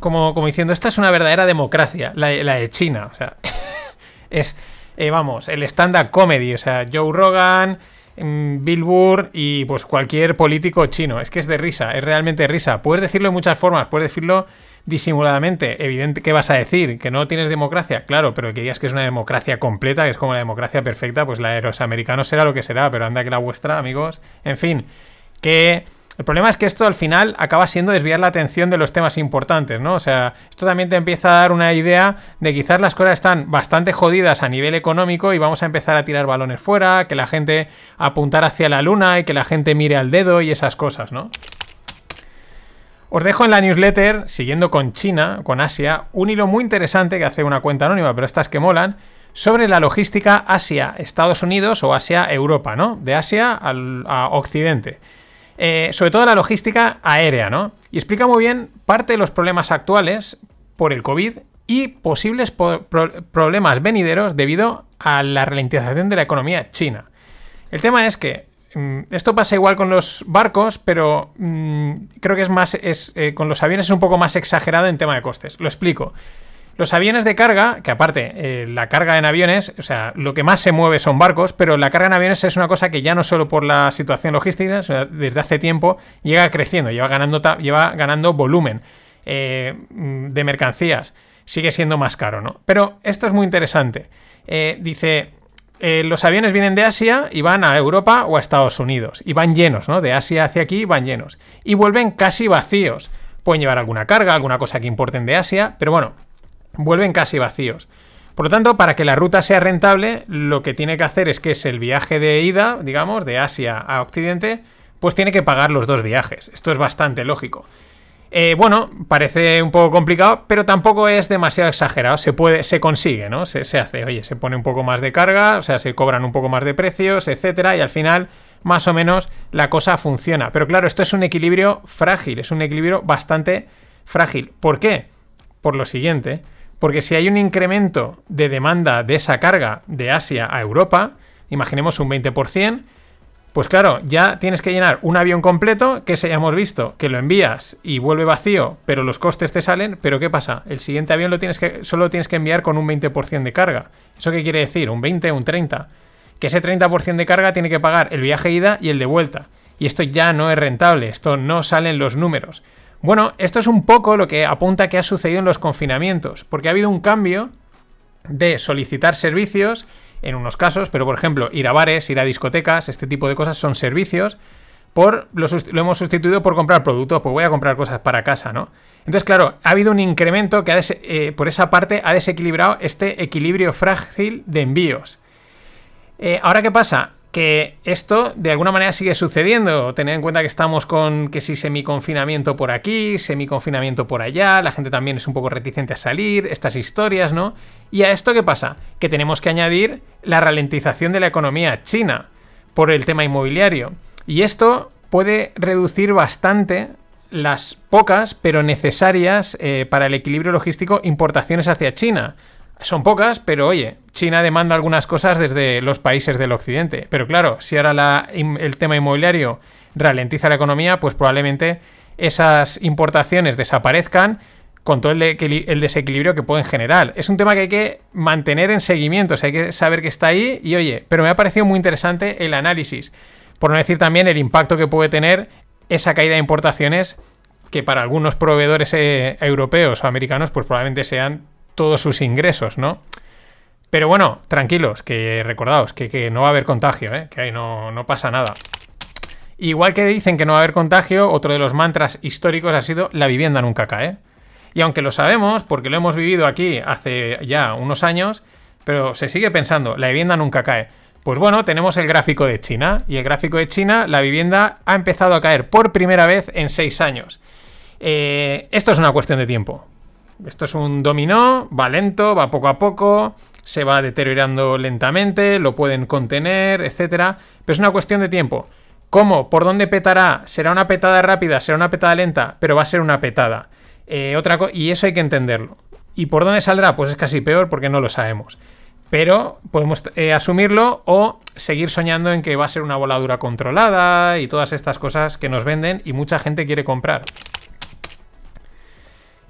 como, como, diciendo, esta es una verdadera democracia, la, de China, o sea, es, eh, vamos, el stand-up comedy, o sea, Joe Rogan, mm, Bill Burr y pues cualquier político chino, es que es de risa, es realmente risa, puedes decirlo de muchas formas, puedes decirlo disimuladamente, evidente, ¿qué vas a decir? ¿Que no tienes democracia? Claro, pero que digas que es una democracia completa, que es como la democracia perfecta, pues la de los americanos será lo que será, pero anda que la vuestra, amigos. En fin, que... El problema es que esto al final acaba siendo desviar la atención de los temas importantes, ¿no? O sea, esto también te empieza a dar una idea de quizás las cosas están bastante jodidas a nivel económico y vamos a empezar a tirar balones fuera, que la gente apuntar hacia la luna y que la gente mire al dedo y esas cosas, ¿no? Os dejo en la newsletter, siguiendo con China, con Asia, un hilo muy interesante que hace una cuenta anónima, pero estas que molan, sobre la logística Asia-Estados Unidos o Asia-Europa, ¿no? De Asia al, a Occidente. Eh, sobre todo la logística aérea, ¿no? Y explica muy bien parte de los problemas actuales por el COVID y posibles po- pro- problemas venideros debido a la ralentización de la economía china. El tema es que esto pasa igual con los barcos, pero mm, creo que es más es, eh, con los aviones es un poco más exagerado en tema de costes. Lo explico. Los aviones de carga, que aparte, eh, la carga en aviones, o sea, lo que más se mueve son barcos, pero la carga en aviones es una cosa que ya no solo por la situación logística, sino desde hace tiempo llega creciendo, lleva ganando, lleva ganando volumen eh, mm, de mercancías. Sigue siendo más caro, ¿no? Pero esto es muy interesante. Dice, eh, los aviones vienen de Asia y van a Europa o a Estados Unidos. Y van llenos, ¿no? De Asia hacia aquí van llenos. Y vuelven casi vacíos. Pueden llevar alguna carga, alguna cosa que importen de Asia, pero bueno, vuelven casi vacíos. Por lo tanto, para que la ruta sea rentable, lo que tiene que hacer es que es el viaje de ida, digamos, de Asia a Occidente, pues tiene que pagar los dos viajes. Esto es bastante lógico. Eh, bueno, parece un poco complicado, pero tampoco es demasiado exagerado. Se puede, se consigue, ¿no? Se, se hace, oye, se pone un poco más de carga, o sea, se cobran un poco más de precios, etcétera, y al final, más o menos, la cosa funciona. Pero claro, esto es un equilibrio frágil, es un equilibrio bastante frágil. ¿Por qué? Por lo siguiente, porque si hay un incremento de demanda de esa carga de Asia a Europa, imaginemos un 20%, pues claro, ya tienes que llenar un avión completo, que se hemos visto, que lo envías y vuelve vacío, pero los costes te salen, pero ¿qué pasa? El siguiente avión lo tienes que, solo tienes que enviar con un 20% de carga. ¿Eso qué quiere decir? ¿Un 20 o un 30? Que ese 30% de carga tiene que pagar el viaje ida y el de vuelta. Y esto ya no es rentable, esto no salen los números. Bueno, esto es un poco lo que apunta que ha sucedido en los confinamientos, porque ha habido un cambio de solicitar servicios en unos casos, pero por ejemplo, ir a bares, ir a discotecas, este tipo de cosas son servicios. Por, lo, lo hemos sustituido por comprar productos, pues voy a comprar cosas para casa, ¿no? Entonces, claro, ha habido un incremento que ha eh, por esa parte ha desequilibrado este equilibrio frágil de envíos. Eh, Ahora, ¿qué pasa? Que esto de alguna manera sigue sucediendo. Tener en cuenta que estamos con que si semiconfinamiento por aquí, semiconfinamiento por allá, la gente también es un poco reticente a salir, estas historias, ¿no? Y a esto, ¿qué pasa? Que tenemos que añadir la ralentización de la economía china por el tema inmobiliario. Y esto puede reducir bastante las pocas, pero necesarias eh, para el equilibrio logístico, importaciones hacia China. Son pocas, pero oye, China demanda algunas cosas desde los países del occidente. Pero claro, si ahora el tema inmobiliario ralentiza la economía, pues probablemente esas importaciones desaparezcan con todo el desequilibrio que pueden generar. Es un tema que hay que mantener en seguimiento, o sea, hay que saber que está ahí y oye, pero me ha parecido muy interesante el análisis, por no decir también el impacto que puede tener esa caída de importaciones que para algunos proveedores eh, europeos o americanos pues probablemente sean todos sus ingresos, ¿no? Pero bueno, tranquilos, que recordaos que, no va a haber contagio, ¿eh? que ahí no, no pasa nada. Igual que dicen que no va a haber contagio, otro de los mantras históricos ha sido la vivienda nunca cae. Y aunque lo sabemos, porque lo hemos vivido aquí hace ya unos años, pero se sigue pensando, la vivienda nunca cae. Pues bueno, tenemos el gráfico de China. Y el gráfico de China, la vivienda ha empezado a caer por primera vez en seis años. Eh, esto es una cuestión de tiempo. Esto es un dominó, va lento, va poco a poco, se va deteriorando lentamente, lo pueden contener, etcétera. Pero es una cuestión de tiempo. ¿Cómo? ¿Por dónde petará? ¿Será una petada rápida? ¿Será una petada lenta? Pero va a ser una petada. Eh, otra y eso hay que entenderlo. ¿Y por dónde saldrá? Pues es casi peor porque no lo sabemos. Pero podemos eh, asumirlo o seguir soñando en que va a ser una voladura controlada y todas estas cosas que nos venden y mucha gente quiere comprar.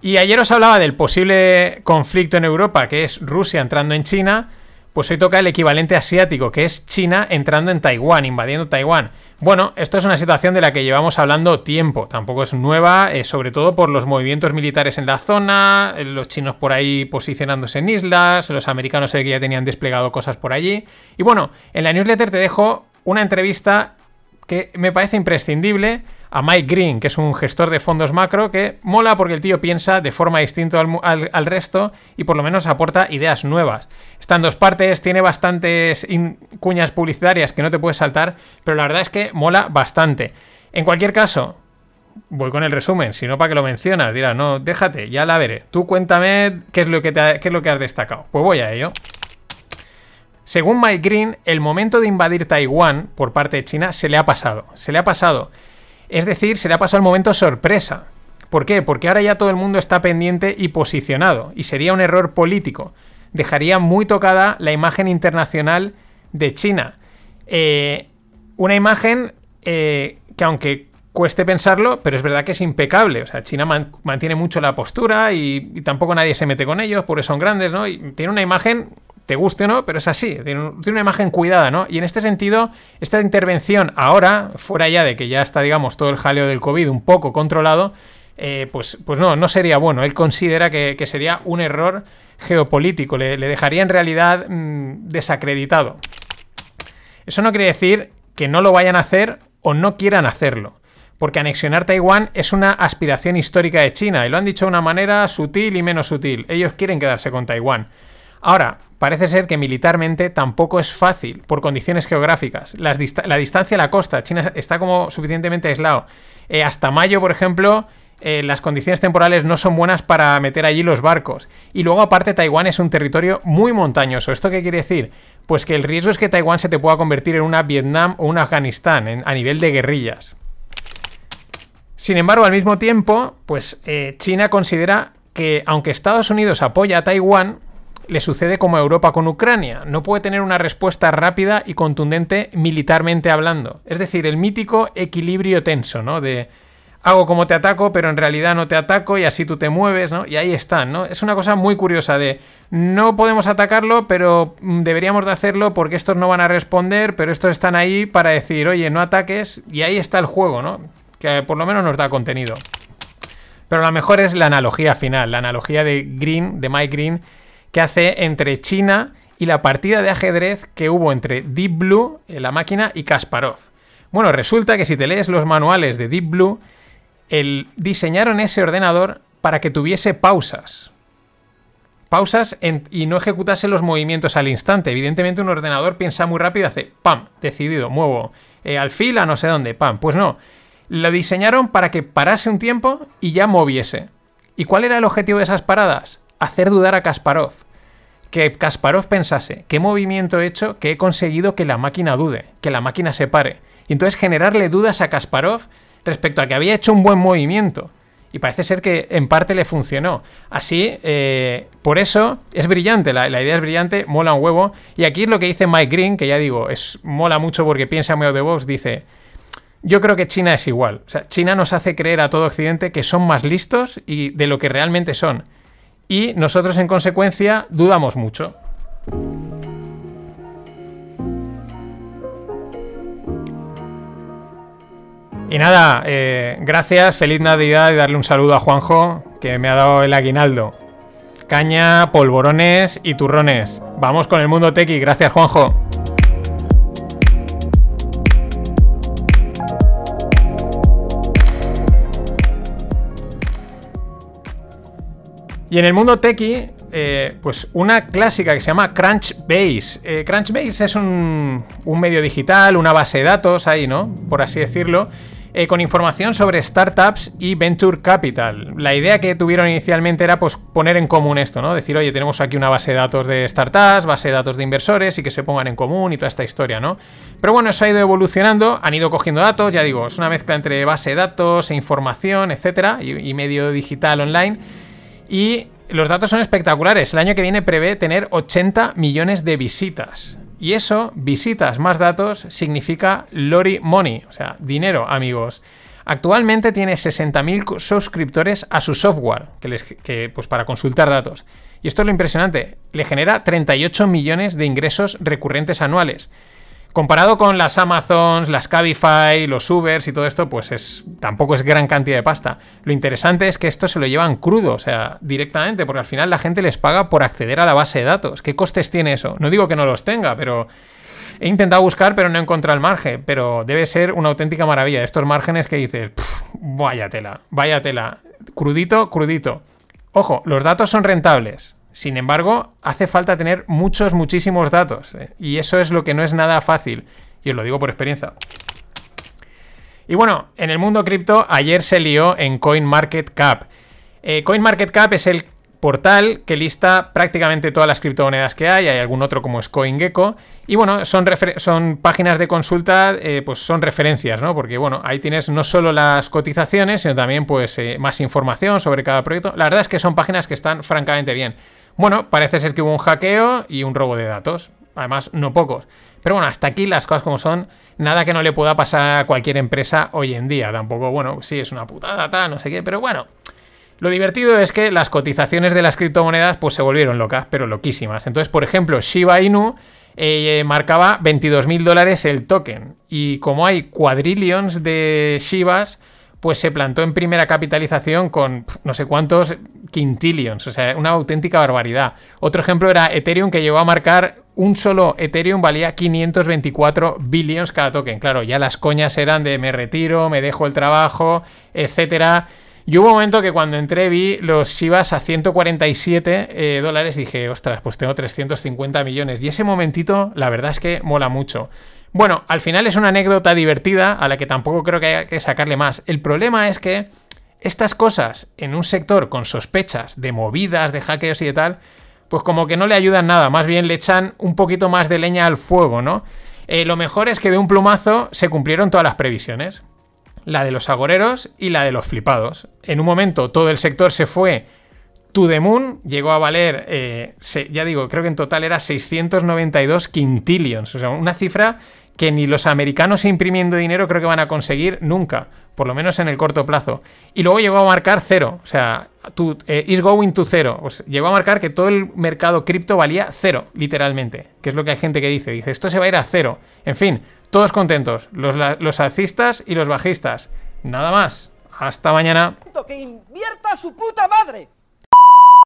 Y ayer os hablaba del posible conflicto en Europa, que es Rusia entrando en China. Pues hoy toca el equivalente asiático, que es China entrando en Taiwán, invadiendo Taiwán. Bueno, esto es una situación de la que llevamos hablando tiempo, tampoco es nueva, eh, sobre todo por los movimientos militares en la zona, eh, los chinos por ahí posicionándose en islas, los americanos sé que ya tenían desplegado cosas por allí. Y bueno, en la newsletter te dejo una entrevista que me parece imprescindible a Mike Green, que es un gestor de fondos macro que mola porque el tío piensa de forma distinta al, al- resto y por lo menos aporta ideas nuevas. Está en dos partes, tiene bastantes cuñas publicitarias que no te puedes saltar, pero la verdad es que mola bastante. En cualquier caso, voy con el resumen, si no para que lo mencionas, dirás, no, déjate, ya la veré. Tú cuéntame qué es lo que, te qué es lo que has destacado. Pues voy a ello. Según Mike Green, el momento de invadir Taiwán por parte de China se le ha pasado. Se le ha pasado. Es decir, se le ha pasado el momento sorpresa. ¿Por qué? Porque ahora ya todo el mundo está pendiente y posicionado, y sería un error político. Dejaría muy tocada la imagen internacional de China. Eh, una imagen eh, que aunque cueste pensarlo, pero es verdad que es impecable. O sea, China man- mantiene mucho la postura y, y tampoco nadie se mete con ellos, porque son grandes, ¿no? Y tiene una imagen, te guste o no, pero es así. Tiene, un- tiene una imagen cuidada, ¿no? Y en este sentido, esta intervención ahora, fuera ya de que ya está, digamos, todo el jaleo del COVID un poco controlado, eh, pues, pues no, no sería bueno. Él considera que, sería un error geopolítico, le, le dejaría en realidad mm, desacreditado. Eso no quiere decir que no lo vayan a hacer o no quieran hacerlo, porque anexionar Taiwán es una aspiración histórica de China, y lo han dicho de una manera sutil y menos sutil. Ellos quieren quedarse con Taiwán. Ahora, parece ser que militarmente tampoco es fácil por condiciones geográficas. La distancia a la costa, China está como suficientemente aislado. Eh, hasta mayo, por ejemplo, eh, las condiciones temporales no son buenas para meter allí los barcos. Y luego, aparte, Taiwán es un territorio muy montañoso. ¿Esto qué quiere decir? Pues que el riesgo es que Taiwán se te pueda convertir en una Vietnam o una Afganistán a nivel de guerrillas. Sin embargo, al mismo tiempo, pues eh, China considera que aunque Estados Unidos apoya a Taiwán, le sucede como a Europa con Ucrania. No puede tener una respuesta rápida y contundente militarmente hablando. Es decir, el mítico equilibrio tenso, ¿no? De hago como te ataco, pero en realidad no te ataco y así tú te mueves, ¿no? Y ahí están, ¿no? Es una cosa muy curiosa de no podemos atacarlo, pero mm, deberíamos de hacerlo porque estos no van a responder, pero estos están ahí para decir, oye, no ataques, y ahí está el juego, ¿no? Que por lo menos nos da contenido. Pero la mejor es la analogía final, la analogía de Green, de Mike Green, que hace entre China y la partida de ajedrez que hubo entre Deep Blue, eh, la máquina, y Kasparov. Bueno, resulta que si te lees los manuales de Deep Blue, el, diseñaron ese ordenador para que tuviese pausas. Pausas y no ejecutase los movimientos al instante. Evidentemente un ordenador piensa muy rápido, hace pam, decidido, muevo eh, alfil a no sé dónde, pam. Pues no, lo diseñaron para que parase un tiempo y ya moviese. ¿Y cuál era el objetivo de esas paradas? Hacer dudar a Kasparov. Que Kasparov pensase, ¿qué movimiento he hecho que he conseguido que la máquina dude, que la máquina se pare? Y entonces generarle dudas a Kasparov respecto a que había hecho un buen movimiento. Y parece ser que en parte le funcionó. Así, eh, por eso es brillante, la, idea es brillante, mola un huevo. Y aquí es lo que dice Mike Green, que ya digo, es mola mucho porque piensa out de box, dice, yo creo que China es igual. China nos hace creer a todo Occidente que son más listos y de lo que realmente son. Y nosotros, en consecuencia, dudamos mucho. Y nada, eh, gracias, feliz Navidad y darle un saludo a Juanjo, que me ha dado el aguinaldo. Caña, polvorones y turrones. Vamos con el mundo tequi, gracias Juanjo. Y en el mundo tequi, eh, pues una clásica que se llama Crunchbase. Eh, Crunchbase es un, medio digital, una base de datos ahí, ¿no? Por así decirlo. eh, con información sobre startups y venture capital. La idea que tuvieron inicialmente era pues poner en común esto, ¿no? Decir, oye, tenemos aquí una base de datos de startups, base de datos de inversores y que se pongan en común y toda esta historia, ¿no? Pero bueno, eso ha ido evolucionando, han ido cogiendo datos, ya digo, es una mezcla entre base de datos e información, etcétera, y medio digital online. Y los datos son espectaculares. El año que viene prevé tener 80 millones de visitas. Y eso, visitas más datos, significa Lori Money, o sea, dinero, amigos. Actualmente tiene 60.000 suscriptores a su software, que les, que, pues para consultar datos. Y esto es lo impresionante, le genera 38 millones de ingresos recurrentes anuales. Comparado con las Amazons, las Cabify, los Ubers y todo esto, pues es tampoco es gran cantidad de pasta. Lo interesante es que esto se lo llevan crudo, o sea, directamente, porque al final la gente les paga por acceder a la base de datos. ¿Qué costes tiene eso? No digo que no los tenga, pero he intentado buscar, pero no he encontrado el margen. Pero debe ser una auténtica maravilla. Estos márgenes que dices, "Pff, vaya tela, vaya tela. Crudito, crudito. Ojo, los datos son rentables. Sin embargo, hace falta tener muchos, muchísimos datos. ¿eh? Y eso es lo que no es nada fácil. Y os lo digo por experiencia. Y bueno, en el mundo cripto, ayer se lió en CoinMarketCap. Eh, CoinMarketCap es el portal que lista prácticamente todas las criptomonedas que hay, hay algún otro como es CoinGecko, y bueno, son, son páginas de consulta, eh, pues son referencias, ¿no? Porque bueno, ahí tienes no solo las cotizaciones, sino también pues más información sobre cada proyecto. La verdad es que son páginas que están francamente bien. Bueno, parece ser que hubo un hackeo y un robo de datos, además no pocos. Pero bueno, hasta aquí las cosas como son, nada que no le pueda pasar a cualquier empresa hoy en día. Tampoco, bueno, sí, es una putada, tal, no sé qué, pero bueno, lo divertido es que las cotizaciones de las criptomonedas pues se volvieron locas, pero loquísimas. Entonces, por ejemplo, Shiba Inu eh, marcaba 22 mil dólares el token. Y como hay cuadrillions de Shibas, pues se plantó en primera capitalización con no sé cuántos quintillions, o sea, una auténtica barbaridad. Otro ejemplo era Ethereum que llegó a marcar un solo Ethereum valía 524 billions cada token. Claro, ya las coñas eran de me retiro, me dejo el trabajo, etcétera. Y hubo un momento que cuando entré vi los Shivas a 147 eh, dólares dije, ostras, pues tengo 350 millones. Y ese momentito, la verdad es que mola mucho. Bueno, al final es una anécdota divertida a la que tampoco creo que haya que sacarle más. El problema es que estas cosas en un sector con sospechas de movidas, de hackeos y de tal, pues como que no le ayudan nada, más bien le echan un poquito más de leña al fuego, ¿no? Eh, lo mejor es que de un plumazo se cumplieron todas las previsiones la de los agoreros y la de los flipados. En un momento todo el sector se fue to the llegó a valer, eh, ya digo, creo que en total era 692 quintillions, o sea, una cifra que ni los americanos imprimiendo dinero creo que van a conseguir nunca, por lo menos en el corto plazo. Y luego llegó a marcar cero, o sea, eh, is going to cero. Pues llegó a marcar que todo el mercado cripto valía cero, literalmente, que es lo que hay gente que dice, dice, esto se va a ir a cero. En fin, todos contentos, los, los alcistas y los bajistas. Nada más. Hasta mañana. Que invierta su puta madre.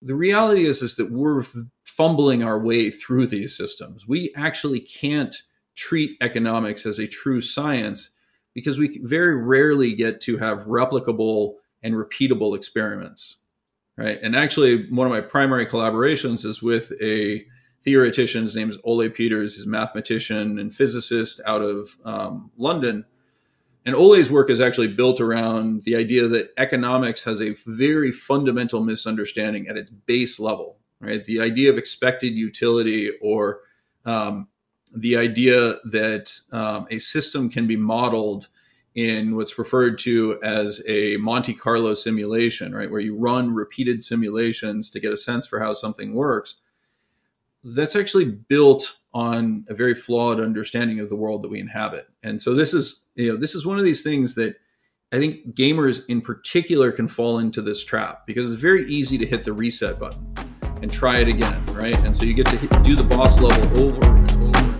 The reality is, is that we're fumbling our way through these systems. We actually can't treat economics as a true science because we very rarely get to have replicable and repeatable experiments. Right. And actually, one of my primary collaborations is with a theoretician. His name is Ole Peters. He's a mathematician and physicist out of um, London. And Ole's work is actually built around the idea that economics has a very fundamental misunderstanding at its base level, right? The idea of expected utility or um, the idea that um, a system can be modeled in what's referred to as a Monte Carlo simulation, right? Where you run repeated simulations to get a sense for how something works that's actually built on a very flawed understanding of the world that we inhabit. And so this is, you know, this is one of these things that I think gamers in particular can fall into this trap because it's very easy to hit the reset button and try it again, right? And so you get to hit, do the boss level over and over.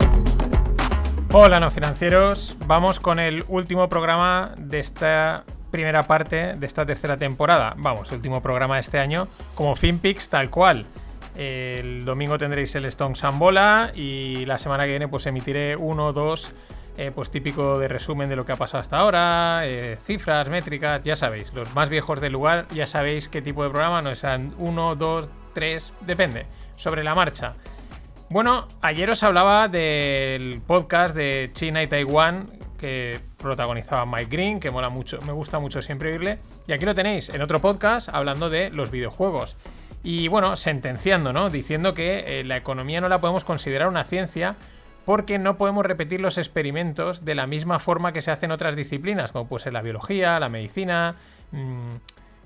Hola, no financieros. Vamos con el último programa de esta primera parte de esta tercera temporada. Vamos, último programa de este año como FinPix tal cual. El domingo tendréis el Stone Sambola y la semana que viene pues emitiré uno o dos eh, pues típico de resumen de lo que ha pasado hasta ahora, eh, cifras, métricas, ya sabéis, los más viejos del lugar ya sabéis qué tipo de programa, no sean uno, dos, tres, depende, sobre la marcha. Bueno, ayer os hablaba del podcast de China y Taiwán que protagonizaba Mike Green, que mola mucho, me gusta mucho siempre oírle. Y aquí lo tenéis, en otro podcast, hablando de los videojuegos. Y bueno, sentenciando, ¿no? Diciendo que eh, la economía no la podemos considerar una ciencia porque no podemos repetir los experimentos de la misma forma que se hacen otras disciplinas, como puede ser la biología, la medicina, mm,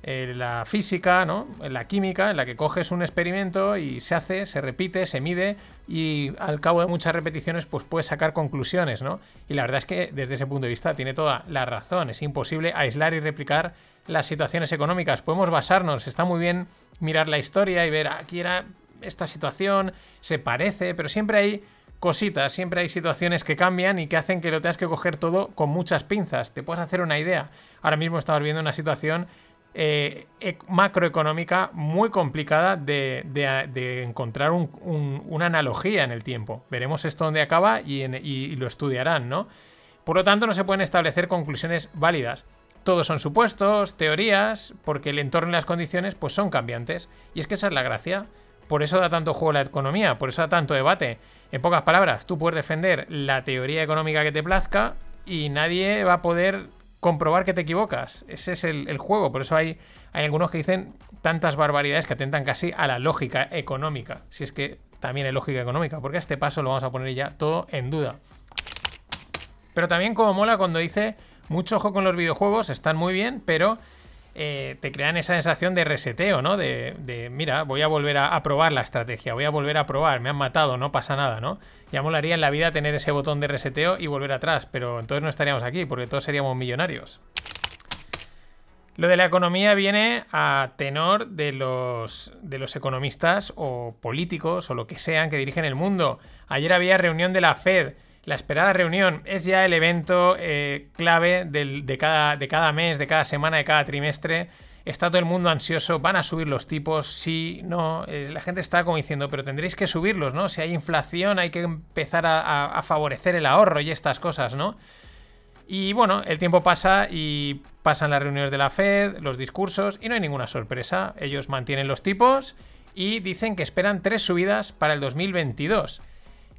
eh, la física, ¿no? La química, en la que coges un experimento y se hace, se repite, se mide y al cabo de muchas repeticiones pues puedes sacar conclusiones, ¿no? Y la verdad es que desde ese punto de vista tiene toda la razón, es imposible aislar y replicar las situaciones económicas. Podemos basarnos, está muy bien mirar la historia y ver, ah, aquí era esta situación, se parece, pero siempre hay cositas, siempre hay situaciones que cambian y que hacen que lo tengas que coger todo con muchas pinzas. Te puedes hacer una idea. Ahora mismo estamos viendo una situación eh, macroeconómica muy complicada de, encontrar una analogía en el tiempo. Veremos esto dónde acaba y, y lo estudiarán, ¿no? Por lo tanto, no se pueden establecer conclusiones válidas. Todos son supuestos, teorías, porque el entorno y las condiciones pues son cambiantes. Y es que esa es la gracia. Por eso da tanto juego la economía, por eso da tanto debate. En pocas palabras, tú puedes defender la teoría económica que te plazca y nadie va a poder comprobar que te equivocas. Ese es el, juego. Por eso hay, hay algunos que dicen tantas barbaridades que atentan casi a la lógica económica. Si es que también hay lógica económica. Porque a este paso lo vamos a poner ya todo en duda. Pero también como mola cuando dice, mucho ojo con los videojuegos, están muy bien, pero eh, te crean esa sensación de reseteo, ¿no? De, mira, voy a volver a, a, probar la estrategia, voy a volver a probar, me han matado, no pasa nada, ¿no? Ya molaría en la vida tener ese botón de reseteo y volver atrás, pero entonces no estaríamos aquí, porque todos seríamos millonarios. Lo de la economía viene a tenor de los economistas o políticos o lo que sean que dirigen el mundo. Ayer había reunión de la Fed la esperada reunión es ya el evento eh, clave de, cada, mes, de cada semana, de cada trimestre. Está todo el mundo ansioso, van a subir los tipos, sí, no. Eh, la gente está como diciendo, pero tendréis que subirlos, ¿no? Si hay inflación, hay que empezar a, a, a favorecer el ahorro y estas cosas, ¿no? Y bueno, el tiempo pasa y pasan las reuniones de la Fed, los discursos, y no hay ninguna sorpresa. Ellos mantienen los tipos y dicen que esperan tres subidas para el 2022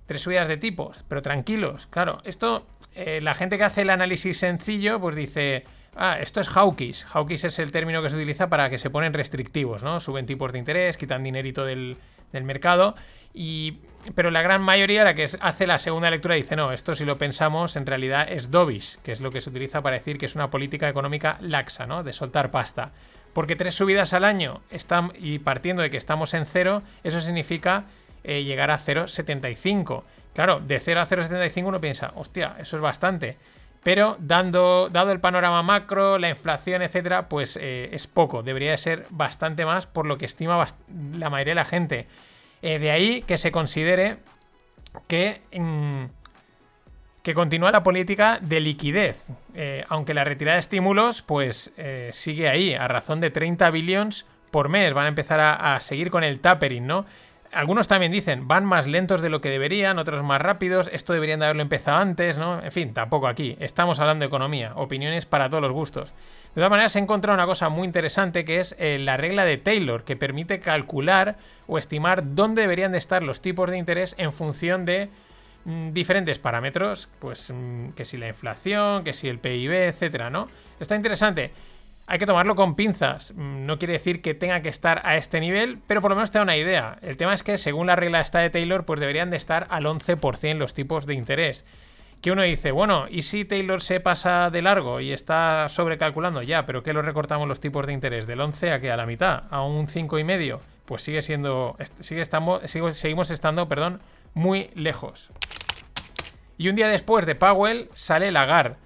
tres subidas de tipos, pero tranquilos. Claro, esto, eh, la gente que hace el análisis sencillo, pues dice, ah, esto es hawkish. Hawkish es el término que se utiliza para que se ponen restrictivos, ¿no? Suben tipos de interés, quitan dinerito del, del mercado. Y, pero la gran mayoría, la que hace la segunda lectura, dice, no, esto si lo pensamos, en realidad es dovish, que es lo que se utiliza para decir que es una política económica laxa, ¿no? De soltar pasta. Porque tres subidas al año están, y partiendo de que estamos en cero, eso significa eh, llegar a 0,75. Claro, de 0 a 0,75 uno piensa, hostia, eso es bastante. Pero dando, dado el panorama macro, la inflación, etcétera, pues eh, es poco. Debería de ser bastante más por lo que estima la mayoría de la gente. Eh, de ahí que se considere que, mm, que continúa la política de liquidez. Aunque la retirada de estímulos, pues sigue ahí, a razón de 30 billones por mes. Van a empezar a, a seguir con el tapering, ¿no? Algunos también dicen, van más lentos de lo que deberían, otros más rápidos, esto deberían de haberlo empezado antes, ¿no? En fin, tampoco aquí. Estamos hablando de economía, opiniones para todos los gustos. De todas maneras, he encontrado una cosa muy interesante que es eh, la regla de Taylor, que permite calcular o estimar dónde deberían de estar los tipos de interés en función de mmm, diferentes parámetros, pues mmm, que si la inflación, que si el PIB, etcétera, ¿no? Está interesante hay que tomarlo con pinzas. Mm, no quiere decir que tenga que estar a este nivel, pero por lo menos te da una idea. El tema es que según la regla esta de Taylor, pues deberían de estar al 11% los tipos de interés. Que uno dice, bueno, ¿y si Taylor se pasa de largo y está sobrecalculando? Ya, pero ¿qué lo recortamos los tipos de interés? ¿Del 11 a que a la mitad? ¿A un 5,5? Pues sigue siendo. Sigue seguimos estando, perdón, muy lejos. Y un día después de Powell sale Lagarde.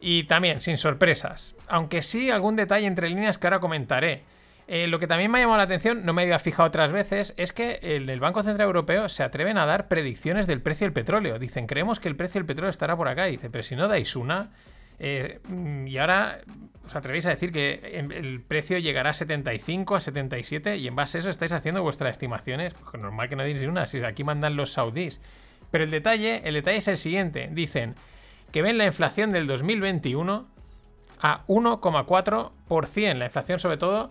Y también, sin sorpresas aunque sí algún detalle entre líneas que ahora comentaré. Eh, lo que también me ha llamado la atención, no me había fijado otras veces, es que el, el, Banco Central Europeo se atreven a dar predicciones del precio del petróleo. Dicen, creemos que el precio del petróleo estará por acá. Dice, pero si no dais una. Eh, y ahora os atrevéis a decir que el precio llegará a 75, a 77, y en base a eso estáis haciendo vuestras estimaciones. Pues normal que no deis una, si aquí mandan los saudíes. Pero el detalle, el detalle es el siguiente: dicen que ven la inflación del 2021 a 1,4%. La inflación, sobre todo,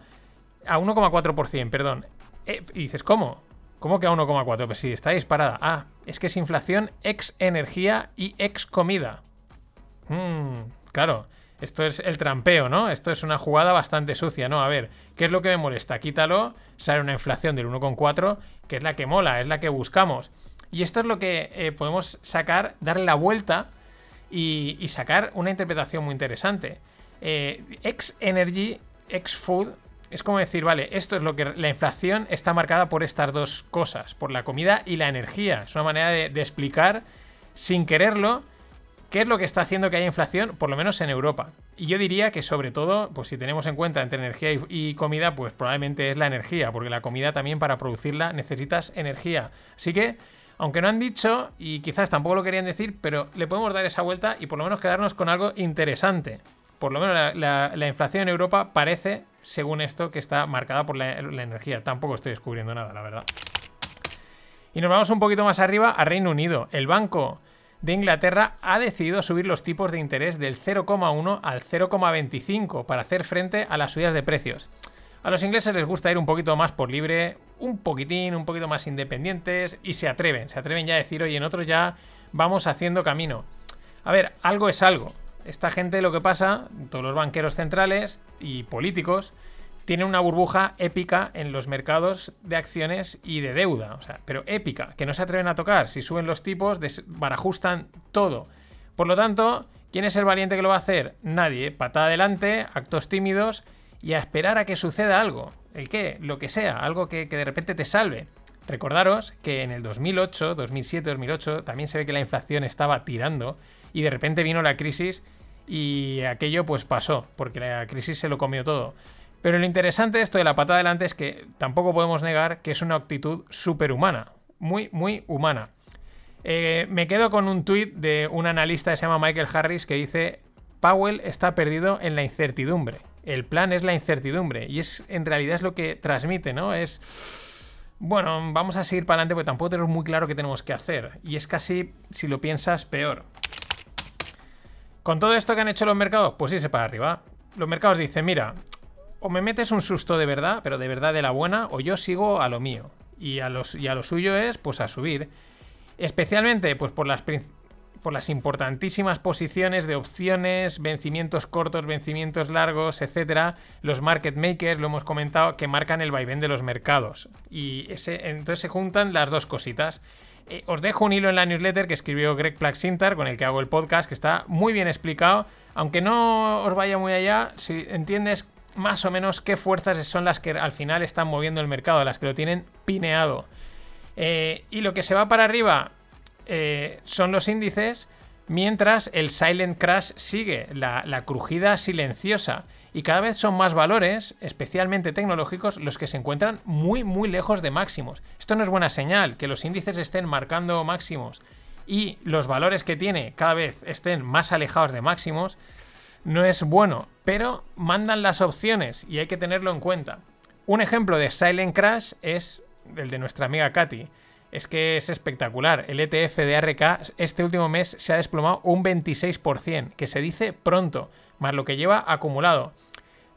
a 1,4%, perdón. Eh, y dices, ¿cómo? ¿Cómo que a 1,4? Pues sí, está disparada. Ah, es que es inflación ex energía y ex comida. Mm, claro, esto es el trampeo, ¿no? Esto es una jugada bastante sucia, ¿no? A ver, ¿qué es lo que me molesta? Quítalo, sale una inflación del 1,4, que es la que mola, es la que buscamos. Y esto es lo que eh, podemos sacar, darle la vuelta y, sacar una interpretación muy interesante. Eh, ex energy, ex food, es como decir, vale, esto es lo que la inflación está marcada por estas dos cosas, por la comida y la energía. Es una manera de, de, explicar, sin quererlo, qué es lo que está haciendo que haya inflación, por lo menos en Europa. Y yo diría que sobre todo, pues si tenemos en cuenta entre energía y, y comida, pues probablemente es la energía, porque la comida también para producirla necesitas energía. Así que aunque no han dicho, y quizás tampoco lo querían decir, pero le podemos dar esa vuelta y por lo menos quedarnos con algo interesante por lo menos la, la, la, inflación en Europa parece, según esto, que está marcada por la, la, energía. Tampoco estoy descubriendo nada, la verdad. Y nos vamos un poquito más arriba a Reino Unido. El Banco de Inglaterra ha decidido subir los tipos de interés del 0,1 al 0,25 para hacer frente a las subidas de precios. A los ingleses les gusta ir un poquito más por libre, un poquitín, un poquito más independientes y se atreven, se atreven ya a decir, oye, en otros ya vamos haciendo camino. A ver, algo es algo Esta gente lo que pasa, todos los banqueros centrales y políticos, tienen una burbuja épica en los mercados de acciones y de deuda. O sea, pero épica, que no se atreven a tocar. Si suben los tipos, barajustan todo. Por lo tanto, ¿quién es el valiente que lo va a hacer? Nadie. Patada adelante, actos tímidos y a esperar a que suceda algo. ¿El qué? Lo que sea, algo que, que de repente te salve. Recordaros que en el 2008, 2007, 2008 también se ve que la inflación estaba tirando y de repente vino la crisis y aquello pues pasó, porque la crisis se lo comió todo. Pero lo interesante de esto de la patada adelante es que tampoco podemos negar que es una actitud superhumana, muy, muy humana. Eh, me quedo con un tuit de un analista que se llama Michael Harris que dice, Powell está perdido en la incertidumbre. El plan es la incertidumbre y es en realidad es lo que transmite, ¿no? Es, bueno, vamos a seguir para adelante porque tampoco tenemos muy claro qué tenemos que hacer. Y es casi, si lo piensas, peor. Con todo esto que han hecho los mercados, pues irse para arriba. Los mercados dicen, mira, o me metes un susto de verdad, pero de verdad de la buena, o yo sigo a lo mío. Y a, los, y a lo suyo es, pues, a subir. Especialmente, pues, por las, por las importantísimas posiciones de opciones, vencimientos cortos, vencimientos largos, etcétera. Los market makers, lo hemos comentado, que marcan el vaivén de los mercados. Y ese, entonces se juntan las dos cositas. Eh, os dejo un hilo en la newsletter que escribió Greg Plaxintar, con el que hago el podcast, que está muy bien explicado. Aunque no os vaya muy allá, si entiendes más o menos qué fuerzas son las que al final están moviendo el mercado, las que lo tienen pineado. Eh, y lo que se va para arriba eh, son los índices, mientras el silent crash sigue, la, la crujida silenciosa. Y cada vez son más valores, especialmente tecnológicos, los que se encuentran muy, muy lejos de máximos. Esto no es buena señal, que los índices estén marcando máximos y los valores que tiene cada vez estén más alejados de máximos no es bueno, pero mandan las opciones y hay que tenerlo en cuenta. Un ejemplo de Silent Crash es el de nuestra amiga Katy. Es que es espectacular. El ETF de ARK este último mes se ha desplomado un 26%, que se dice pronto, más lo que lleva acumulado.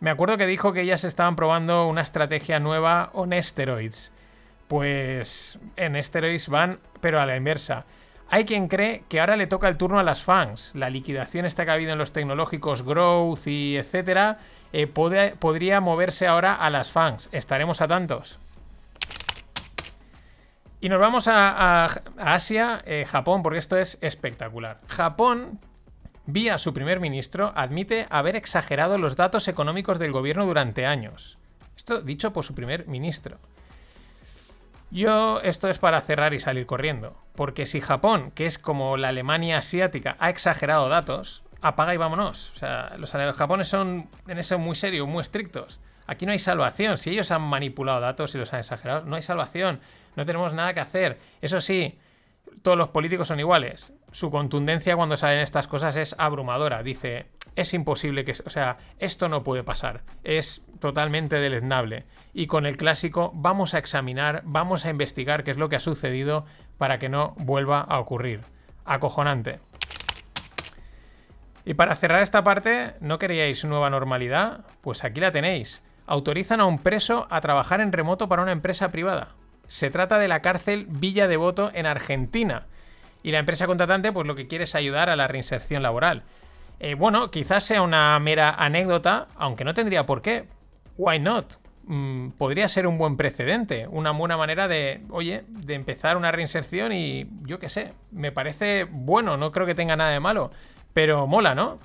Me acuerdo que dijo que ellas estaban probando una estrategia nueva on steroids. Pues en steroids van, pero a la inversa. Hay quien cree que ahora le toca el turno a las fans. La liquidación está que ha habido en los tecnológicos Growth y etcétera eh, podría moverse ahora a las fans. Estaremos atentos. Y nos vamos a, Asia, eh, Japón, porque esto es espectacular. Japón, vía su primer ministro, admite haber exagerado los datos económicos del gobierno durante años. Esto dicho por su primer ministro. Yo, esto es para cerrar y salir corriendo. Porque si Japón, que es como la Alemania asiática, ha exagerado datos, apaga y vámonos. O sea, los japoneses son en eso muy serios, muy estrictos. Aquí no hay salvación. Si ellos han manipulado datos y los han exagerado, no hay salvación. No tenemos nada que hacer. Eso sí, todos los políticos son iguales. Su contundencia cuando salen estas cosas es abrumadora. Dice, es imposible que... O sea, esto no puede pasar. Es totalmente deleznable. Y con el clásico vamos a examinar, vamos a investigar qué es lo que ha sucedido para que no vuelva a ocurrir. Acojonante. Y para cerrar esta parte, ¿no queríais nueva normalidad? Pues aquí la tenéis. Autorizan a un preso a trabajar en remoto para una empresa privada. Se trata de la cárcel Villa Devoto en Argentina. Y la empresa contratante pues lo que quiere es ayudar a la reinserción laboral. Eh, bueno, quizás sea una mera anécdota, aunque no tendría por qué. Why not? Mm, podría ser un buen precedente, una buena manera de, oye, de empezar una reinserción y yo qué sé, me parece bueno, no creo que tenga nada de malo, pero mola, ¿no?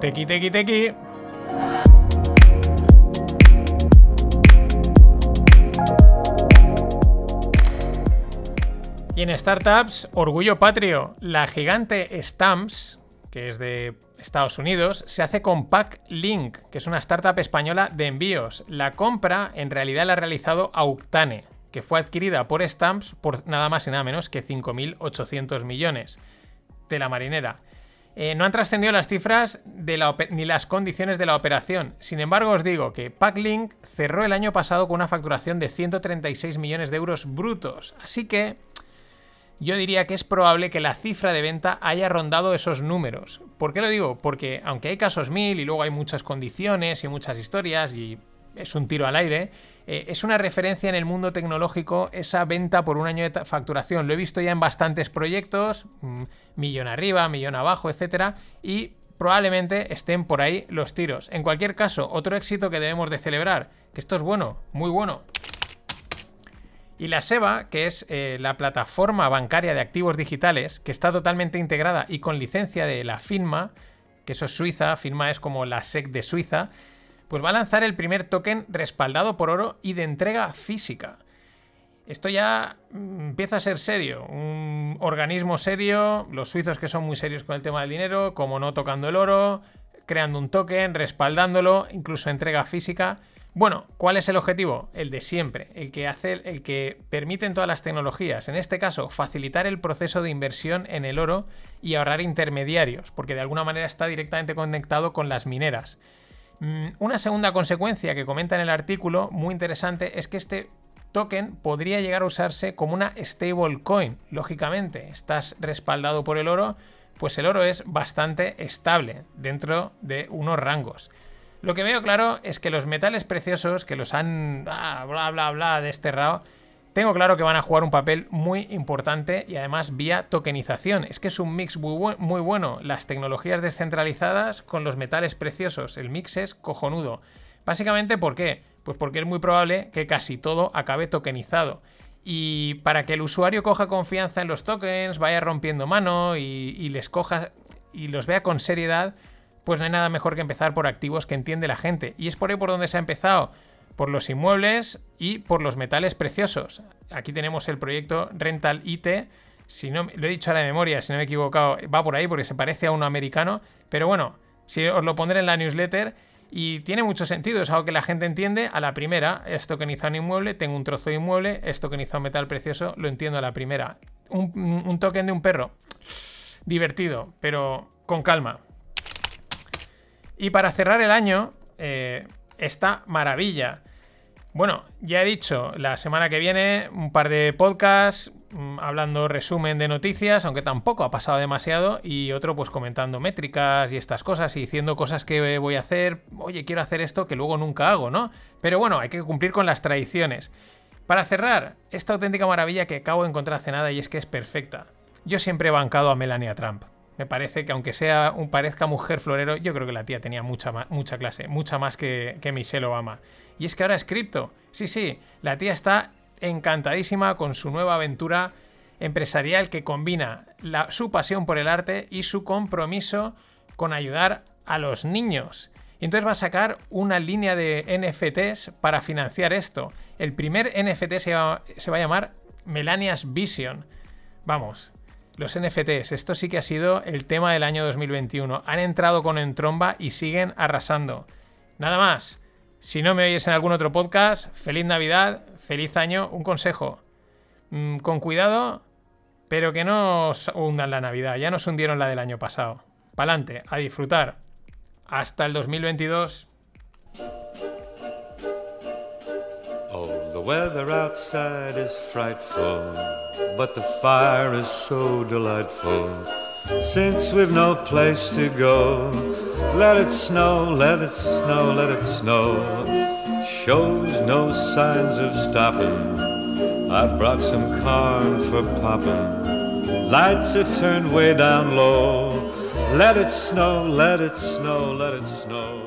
Tequi, tequi, tequi. Y en startups, orgullo patrio, la gigante Stamps, que es de Estados Unidos, se hace con Packlink, que es una startup española de envíos. La compra en realidad la ha realizado Auctane, que fue adquirida por Stamps por nada más y nada menos que 5.800 millones de la marinera. Eh, no han trascendido las cifras ni las condiciones de la operación. Sin embargo, os digo que Packlink cerró el año pasado con una facturación de 136 millones de euros brutos. Así que yo diría que es probable que la cifra de venta haya rondado esos números. ¿Por qué lo digo? Porque aunque hay casos mil y luego hay muchas condiciones y muchas historias y es un tiro al aire, eh, es una referencia en el mundo tecnológico esa venta por un año de facturación. Lo he visto ya en bastantes proyectos, mm, millón arriba, millón abajo, etcétera, y probablemente estén por ahí los tiros. En cualquier caso, otro éxito que debemos de celebrar, que esto es bueno, muy bueno. Y la SEBA, que es eh, la plataforma bancaria de activos digitales, que está totalmente integrada y con licencia de la FINMA, que eso es Suiza, FINMA es como la SEC de Suiza, pues va a lanzar el primer token respaldado por oro y de entrega física. Esto ya mm, empieza a ser serio, un organismo serio, los suizos que son muy serios con el tema del dinero, como no tocando el oro, creando un token, respaldándolo, incluso entrega física. Bueno, ¿cuál es el objetivo? El de siempre, el que hace, el que permite en todas las tecnologías, en este caso, facilitar el proceso de inversión en el oro y ahorrar intermediarios, porque de alguna manera está directamente conectado con las mineras. Mm, una segunda consecuencia que comenta en el artículo, muy interesante, es que este token podría llegar a usarse como una stablecoin. Lógicamente, estás respaldado por el oro, pues el oro es bastante estable dentro de unos rangos. Lo que veo claro es que los metales preciosos que los han ah, bla bla bla desterrado, tengo claro que van a jugar un papel muy importante y además vía tokenización. Es que es un mix muy, bueno. Las tecnologías descentralizadas con los metales preciosos. El mix es cojonudo. Básicamente, ¿por qué? Pues porque es muy probable que casi todo acabe tokenizado. Y para que el usuario coja confianza en los tokens, vaya rompiendo mano y, y les coja y los vea con seriedad, pues no hay nada mejor que empezar por activos que entiende la gente. Y es por ahí por donde se ha empezado, por los inmuebles y por los metales preciosos. Aquí tenemos el proyecto Rental IT. Si no, lo he dicho ahora de memoria, si no me he equivocado, va por ahí porque se parece a uno americano. Pero bueno, si os lo pondré en la newsletter. Y tiene mucho sentido, es algo que la gente entiende a la primera. Es tokenizado un inmueble, tengo un trozo de inmueble, es tokenizado un metal precioso, lo entiendo a la primera. Un, un token de un perro. Divertido, pero con calma. Y para cerrar el año, eh, esta maravilla. Bueno, ya he dicho, la semana que viene un par de podcasts mm, hablando resumen de noticias, aunque tampoco ha pasado demasiado, y otro pues comentando métricas y estas cosas y diciendo cosas que voy a hacer, oye, quiero hacer esto que luego nunca hago, ¿no? Pero bueno, hay que cumplir con las tradiciones. Para cerrar, esta auténtica maravilla que acabo de encontrar hace nada y es que es perfecta. Yo siempre he bancado a Melania Trump. Me parece que aunque sea un parezca mujer florero, yo creo que la tía tenía mucha, mucha clase, mucha más que, que Michelle Obama. Y es que ahora es cripto. Sí, sí, la tía está encantadísima con su nueva aventura empresarial que combina su pasión por el arte y su compromiso con ayudar a los niños. Y entonces va a sacar una línea de NFTs para financiar esto. El primer NFT se va, se va a llamar Melania's Vision. Vamos, los NFTs, esto sí que ha sido el tema del año 2021. Han entrado con Entromba y siguen arrasando. Nada más. Si no me oyes en algún otro podcast, feliz Navidad, feliz año. Un consejo. Mm, con cuidado, pero que no os hundan la Navidad. Ya nos hundieron la del año pasado. Pa'lante, a disfrutar. Hasta el 2022. Weather outside is frightful. but the fire is so delightful. Since we've no place to go, let it snow, let it snow, let it snow. Shows no signs of stopping. I brought some corn for popping. Lights are turned way down low. Let it snow, let it snow, let it snow.